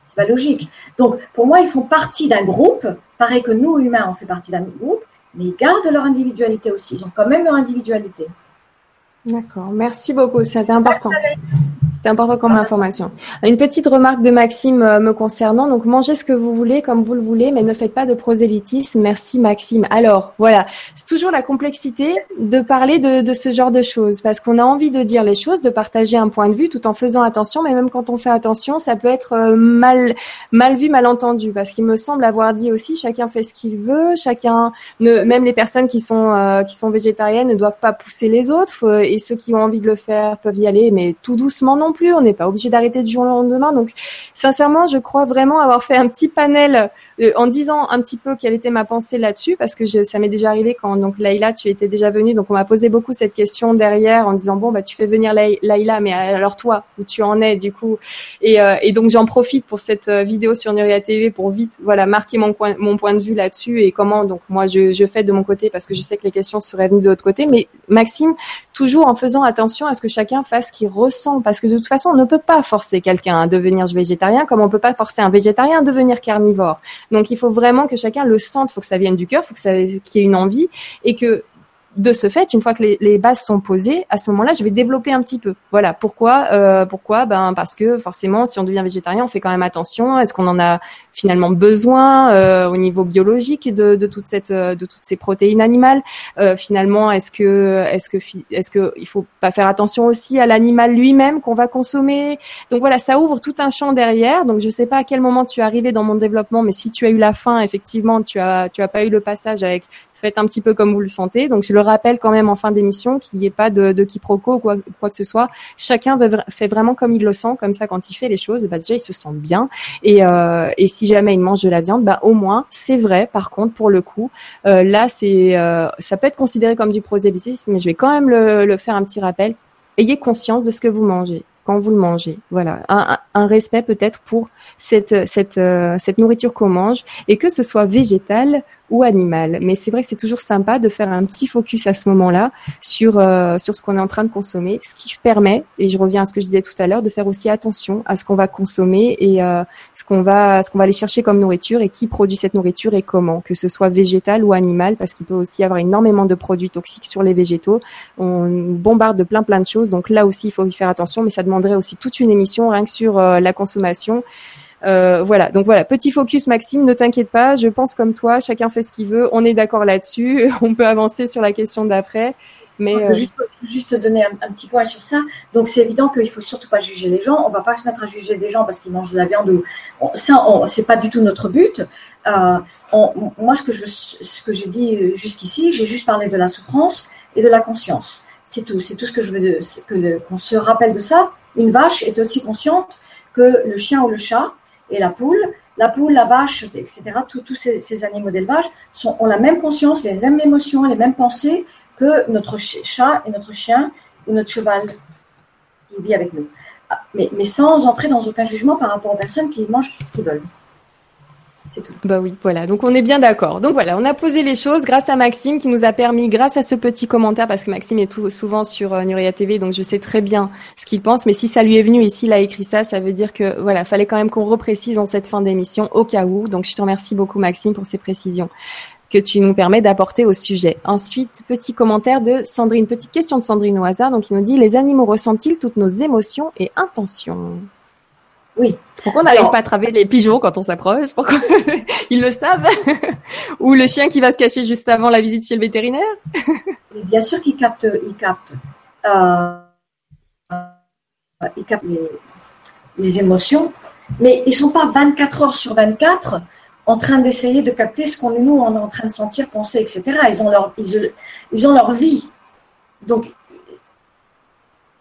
C'est pas logique. Donc pour moi, ils font partie d'un groupe Pareil que nous, humains, on fait partie d'un groupe, mais ils gardent leur individualité aussi. Ils ont quand même leur individualité. D'accord. Merci beaucoup. C'était important. C'est important comme information. Une petite remarque de Maxime euh, me concernant. Donc, mangez ce que vous voulez comme vous le voulez, mais ne faites pas de prosélytisme. Merci Maxime. Alors, voilà. C'est toujours la complexité de parler de, de ce genre de choses parce qu'on a envie de dire les choses, de partager un point de vue tout en faisant attention. Mais même quand on fait attention, ça peut être euh, mal, mal vu, mal entendu parce qu'il me semble avoir dit aussi chacun fait ce qu'il veut. Chacun, ne, même les personnes qui sont, euh, qui sont végétariennes ne doivent pas pousser les autres et ceux qui ont envie de le faire peuvent y aller, mais tout doucement non plus. On n'est pas obligé d'arrêter du jour au lendemain. Donc, sincèrement, je crois vraiment avoir fait un petit panel euh, en disant un petit peu quelle était ma pensée là-dessus, parce que ça m'est déjà arrivé quand donc Laïla, tu étais déjà venue, donc on m'a posé beaucoup cette question derrière en disant bon bah tu fais venir Laïla, mais alors toi où tu en es du coup? Et, euh, donc j'en profite pour cette euh, vidéo sur Nuria TV pour vite voilà marquer mon point mon point de vue là-dessus et comment donc moi je fais de mon côté parce que je sais que les questions seraient venues de l'autre côté, mais Maxime toujours en faisant attention à ce que chacun fasse ce qu'il ressent parce que de toute façon on ne peut pas forcer quelqu'un à devenir végétarien comme on peut pas forcer un végétarien à devenir carnivore. Donc il faut vraiment que chacun le sente, il faut que ça vienne du cœur, il faut que ça qu'il y ait une envie et que de ce fait, une fois que les, bases sont posées, à ce moment-là, je vais développer un petit peu. Voilà. Pourquoi euh, Pourquoi? Ben parce que forcément, si on devient végétarien, on fait quand même attention. Est-ce qu'on en a finalement besoin euh, au niveau biologique de, toute cette de toutes ces protéines animales euh, finalement est-ce que est-ce que est-ce que il faut pas faire attention aussi à l'animal lui-même qu'on va consommer? Donc voilà ça ouvre tout un champ derrière donc je sais pas à quel moment tu es arrivé dans mon développement mais si tu as eu la fin effectivement tu as tu as pas eu le passage avec faites un petit peu comme vous le sentez. Donc je le rappelle quand même en fin d'émission qu'il n'y ait pas de, de quiproquo ou quoi, quoi, que ce soit. Chacun fait vraiment comme il le sent, comme ça quand il fait les choses, bah déjà il se sent bien. Et, euh, et si jamais il mange de la viande, bah au moins c'est vrai. Par contre, pour le coup, euh, là c'est euh, ça peut être considéré comme du prosélytisme, mais je vais quand même le, le faire un petit rappel. Ayez conscience de ce que vous mangez quand vous le mangez. Voilà, un, un respect peut-être pour cette cette euh, cette nourriture qu'on mange et que ce soit végétal ou animal. Mais c'est vrai que c'est toujours sympa de faire un petit focus à ce moment-là sur euh, sur ce qu'on est en train de consommer, ce qui permet et je reviens à ce que je disais tout à l'heure de faire aussi attention à ce qu'on va consommer et euh, ce qu'on va ce va aller chercher comme nourriture et qui produit cette nourriture et comment, que ce soit végétal ou animal parce qu'il peut aussi y avoir énormément de produits toxiques sur les végétaux. On bombarde de plein plein de choses donc là aussi il faut y faire attention mais ça demanderait aussi toute une émission rien que sur euh, la consommation. Euh, voilà, donc voilà, petit focus Maxime, ne t'inquiète pas, je pense comme toi, chacun fait ce qu'il veut, on est d'accord là-dessus, on peut avancer sur la question d'après. Mais euh... juste, juste donner un, un, petit point sur ça. Donc c'est évident qu'il faut surtout pas juger les gens. On va pas se mettre à juger des gens parce qu'ils mangent de la viande ou on, ça, c'est pas du tout notre but. Euh, on, moi, ce que je, ce que j'ai dit jusqu'ici, j'ai juste parlé de la souffrance et de la conscience. C'est tout. C'est tout ce que je veux que qu'on se rappelle de ça. Une vache est aussi consciente que le chien ou le chat et la poule, la poule, la vache, etc., tous ces, animaux d'élevage ont la même conscience, les mêmes émotions, les mêmes pensées que notre chat et notre chien ou notre cheval qui vit avec nous. Ah, mais, mais sans entrer dans aucun jugement par rapport aux personnes qui mangent ce qu'ils veulent. C'est. Bah oui, voilà. Donc on est bien d'accord. Donc voilà, on a posé les choses grâce à Maxime qui nous a permis, grâce à ce petit commentaire, parce que Maxime est souvent sur euh, Nuria TV, donc je sais très bien ce qu'il pense. Mais si ça lui est venu et s'il a écrit ça, ça veut dire que voilà, fallait quand même qu'on reprécise en cette fin d'émission au cas où. Donc je te remercie beaucoup Maxime pour ces précisions que tu nous permets d'apporter au sujet. Ensuite, petit commentaire de Sandrine, petite question de Sandrine au hasard. Donc il nous dit les animaux ressentent-ils toutes nos émotions et intentions? Oui. Pourquoi on n'arrive pas à travailler les pigeons quand on s'approche Pourquoi Ils le savent Ou le chien qui va se cacher juste avant la visite chez le vétérinaire Bien sûr qu'ils captent, ils captent, euh, ils captent les, les, émotions, mais ils sont pas 24 heures sur 24 en train d'essayer de capter ce qu'on est nous on est en train de sentir, penser, etc. Ils ont leur, ils, ils ont leur vie. Donc,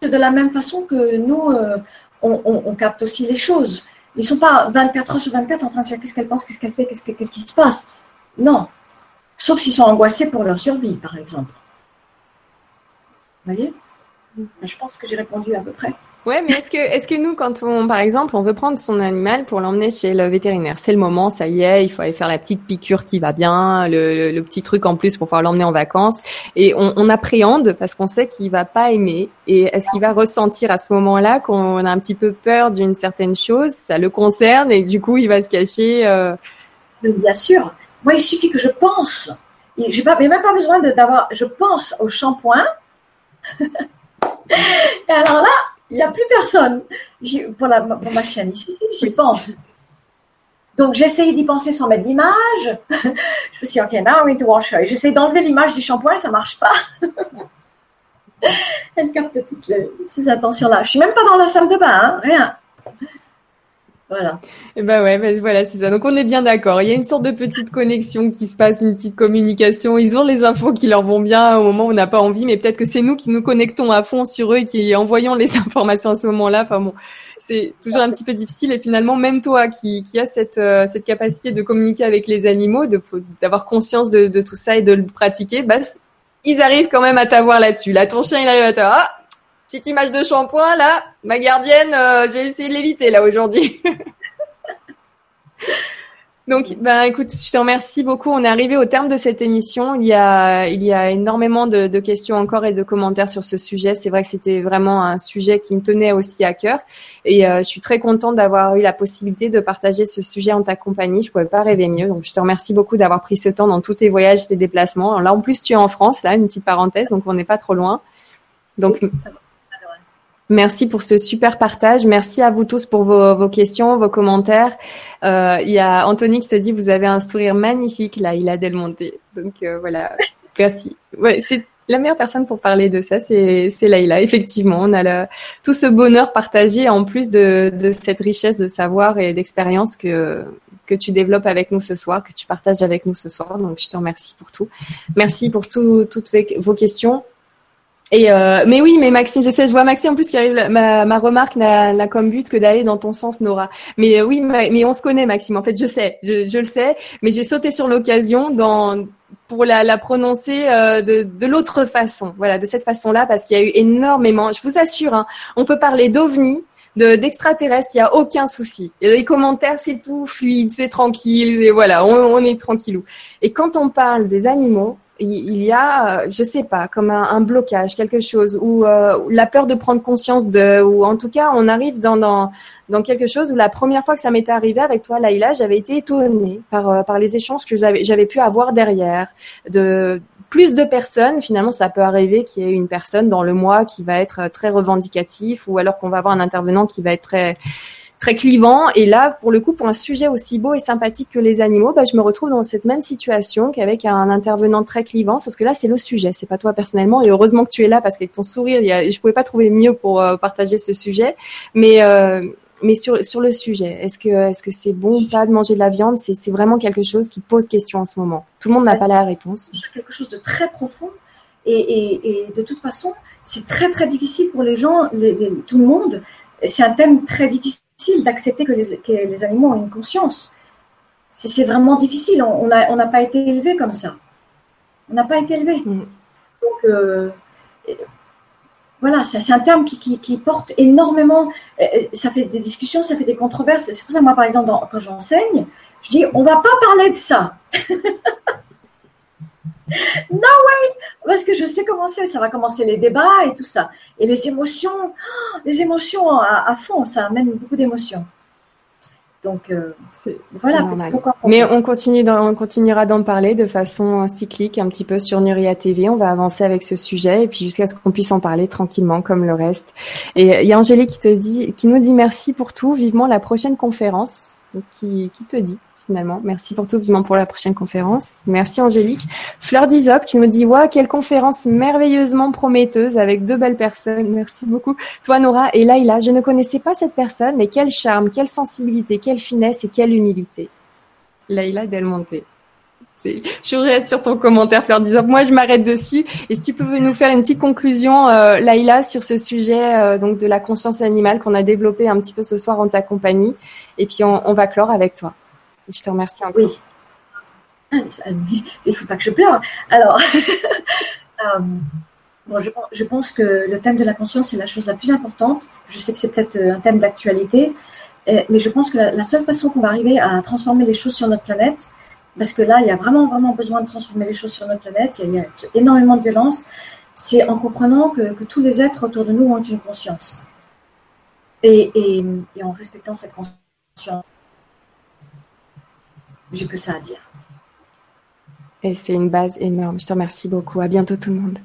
de la même façon que nous, euh, on, on, on, capte aussi les choses. Ils ne sont pas 24 heures sur 24 en train de dire qu'est-ce qu'elle pense, qu'est-ce qu'elle fait, qu'est-ce, qu'est-ce qui se passe? Non. Sauf s'ils sont angoissés pour leur survie, par exemple. Vous voyez? Je pense que j'ai répondu à peu près. Ouais, mais est-ce que, est-ce que nous, quand on, par exemple, on veut prendre son animal pour l'emmener chez le vétérinaire, c'est le moment, ça y est, il faut aller faire la petite piqûre qui va bien, le, le, le petit truc en plus pour pouvoir l'emmener en vacances, et on, on appréhende parce qu'on sait qu'il va pas aimer. Et est-ce qu'il va ressentir à ce moment-là qu'on a un petit peu peur d'une certaine chose, ça le concerne, et du coup, il va se cacher. Euh... Bien sûr. Moi, il suffit que je pense. J'ai pas, même pas besoin d'avoir. Je pense au shampoing. et alors là, il n'y a plus personne. Pour, ma chaîne ici, j'y pense. Donc, j'essaye d'y penser sans mettre d'image. je me suis dit, OK, now I'm going to wash her. J'essaie d'enlever l'image du shampoing, ça ne marche pas. Elle capte toutes ces attentions-là. Je suis même pas dans la salle de bain, hein, rien. Voilà. Et ben ouais, ben voilà, c'est ça. Donc on est bien d'accord. Il y a une sorte de petite connexion qui se passe, une petite communication. Ils ont les infos qui leur vont bien au moment où on n'a pas envie, mais peut-être que c'est nous qui nous connectons à fond sur eux et qui envoyons les informations à ce moment-là. Enfin bon, c'est toujours un petit peu difficile. Et finalement, même toi qui, qui as cette, euh, cette capacité de communiquer avec les animaux, d'avoir conscience de, de, tout ça et de le pratiquer, bah, ils arrivent quand même à t'avoir là-dessus. Là, ton chien, il arrive à t'avoir. Ah petite image de shampoing là, ma gardienne, euh, je vais essayer de l'éviter là aujourd'hui. Donc, ben, écoute, je te remercie beaucoup. On est arrivé au terme de cette émission. Il y a, il y a énormément de, questions encore et de commentaires sur ce sujet. C'est vrai que c'était vraiment un sujet qui me tenait aussi à cœur. Et euh, je suis très contente d'avoir eu la possibilité de partager ce sujet en ta compagnie. Je pouvais pas rêver mieux. Donc, je te remercie beaucoup d'avoir pris ce temps dans tous tes voyages, tes déplacements. Là, en plus, tu es en France, là, une petite parenthèse. Donc, on n'est pas trop loin. Donc, Merci pour ce super partage. Merci à vous tous pour vos, vos questions, vos commentaires. Euh, il y a Anthony qui se dit vous avez un sourire magnifique là, il a Delmonté. Donc euh, voilà, merci. C'est la meilleure personne pour parler de ça, c'est Laïla. Effectivement, on a le, tout ce bonheur partagé en plus de, de cette richesse de savoir et d'expérience que que tu développes avec nous ce soir, que tu partages avec nous ce soir. Donc, je te remercie pour tout. Merci pour toutes vos questions. Et euh, mais oui, mais Maxime, je sais, je vois Maxime en plus qui arrive. Ma, ma remarque n'a comme but que d'aller dans ton sens, Nora. Mais euh, oui, mais on se connaît, Maxime. En fait, je sais, je, je le sais, mais j'ai sauté sur l'occasion pour la, la prononcer euh, de, de l'autre façon. Voilà, de cette façon-là, parce qu'il y a eu énormément. Je vous assure, hein, on peut parler d'ovnis, de d'extraterrestres, il y a aucun souci. Et les commentaires, c'est tout fluide, c'est tranquille, et voilà, on, on est tranquillou. Et quand on parle des animaux, il y a, euh, je sais pas, comme un, blocage, quelque chose, ou euh, la peur de prendre conscience de, ou en tout cas, on arrive dans, dans, dans quelque chose où la première fois que ça m'était arrivé avec toi, Laïla, j'avais été étonnée par, euh, par les échanges que j'avais, j'avais pu avoir derrière, de plus de personnes. Finalement, ça peut arriver qu'il y ait une personne dans le mois qui va être très revendicatif, ou alors qu'on va avoir un intervenant qui va être très très clivant. Et là, pour le coup, pour un sujet aussi beau et sympathique que les animaux, bah, je me retrouve dans cette même situation qu'avec un intervenant très clivant, sauf que là, c'est le sujet, c'est pas toi personnellement. Et heureusement que tu es là parce qu'avec ton sourire, il y a, je pouvais pas trouver mieux pour euh, partager ce sujet. Mais euh, mais sur, sur le sujet, est-ce que est-ce que c'est bon ou pas de manger de la viande? C'est vraiment quelque chose qui pose question en ce moment. Tout le monde n'a pas la réponse. C'est quelque chose de très profond et, et, et de toute façon, c'est très très difficile pour les gens, tout le monde. C'est un thème très difficile d'accepter que les, animaux ont une conscience. C'est vraiment difficile. On n'a on pas été élevé comme ça. On n'a pas été élevé. Mm. Donc, euh, voilà, c'est un terme qui, porte énormément. Euh, euh, ça fait des discussions, ça fait des controverses. C'est pour ça, moi, par exemple, quand j'enseigne, je dis on va pas parler de ça. no way Parce que je sais comment c'est, ça va commencer les débats et tout ça. Et les émotions, oh, les émotions à, fond, ça amène beaucoup d'émotions. Donc euh, voilà. Mais on continue, on continuera d'en parler de façon cyclique, un petit peu sur Nuria TV. On va avancer avec ce sujet et puis jusqu'à ce qu'on puisse en parler tranquillement, comme le reste. Et il y a Angélique qui te dit, qui nous dit merci pour tout. Vivement la prochaine conférence. Qui, qui te dit finalement. Merci pour tout, vivement pour la prochaine conférence. Merci Angélique. Fleur d'Isop qui me dit, waouh, quelle conférence merveilleusement prometteuse avec deux belles personnes. Merci beaucoup. Toi Nora et Laïla, je ne connaissais pas cette personne, mais quel charme, quelle sensibilité, quelle finesse et quelle humilité. Laïla Del Monte. Je reste sur ton commentaire, Fleur d'Isop. Moi, je m'arrête dessus. Et si tu peux nous faire une petite conclusion, euh, sur ce sujet euh, donc de la conscience animale qu'on a développé un petit peu ce soir en ta compagnie. Et puis, on va clore avec toi. Je te remercie encore. Oui. Ah, il ne faut pas que je pleure. Alors, euh, bon, je, pense que le thème de la conscience est la chose la plus importante. Je sais que c'est peut-être euh, un thème d'actualité, mais je pense que la, seule façon qu'on va arriver à transformer les choses sur notre planète, parce que là, il y a vraiment, vraiment besoin de transformer les choses sur notre planète, il y a, énormément de violence, c'est en comprenant que, tous les êtres autour de nous ont une conscience. et en respectant cette conscience. J'ai que ça à dire. Et c'est une base énorme. Je te remercie beaucoup. À bientôt tout le monde.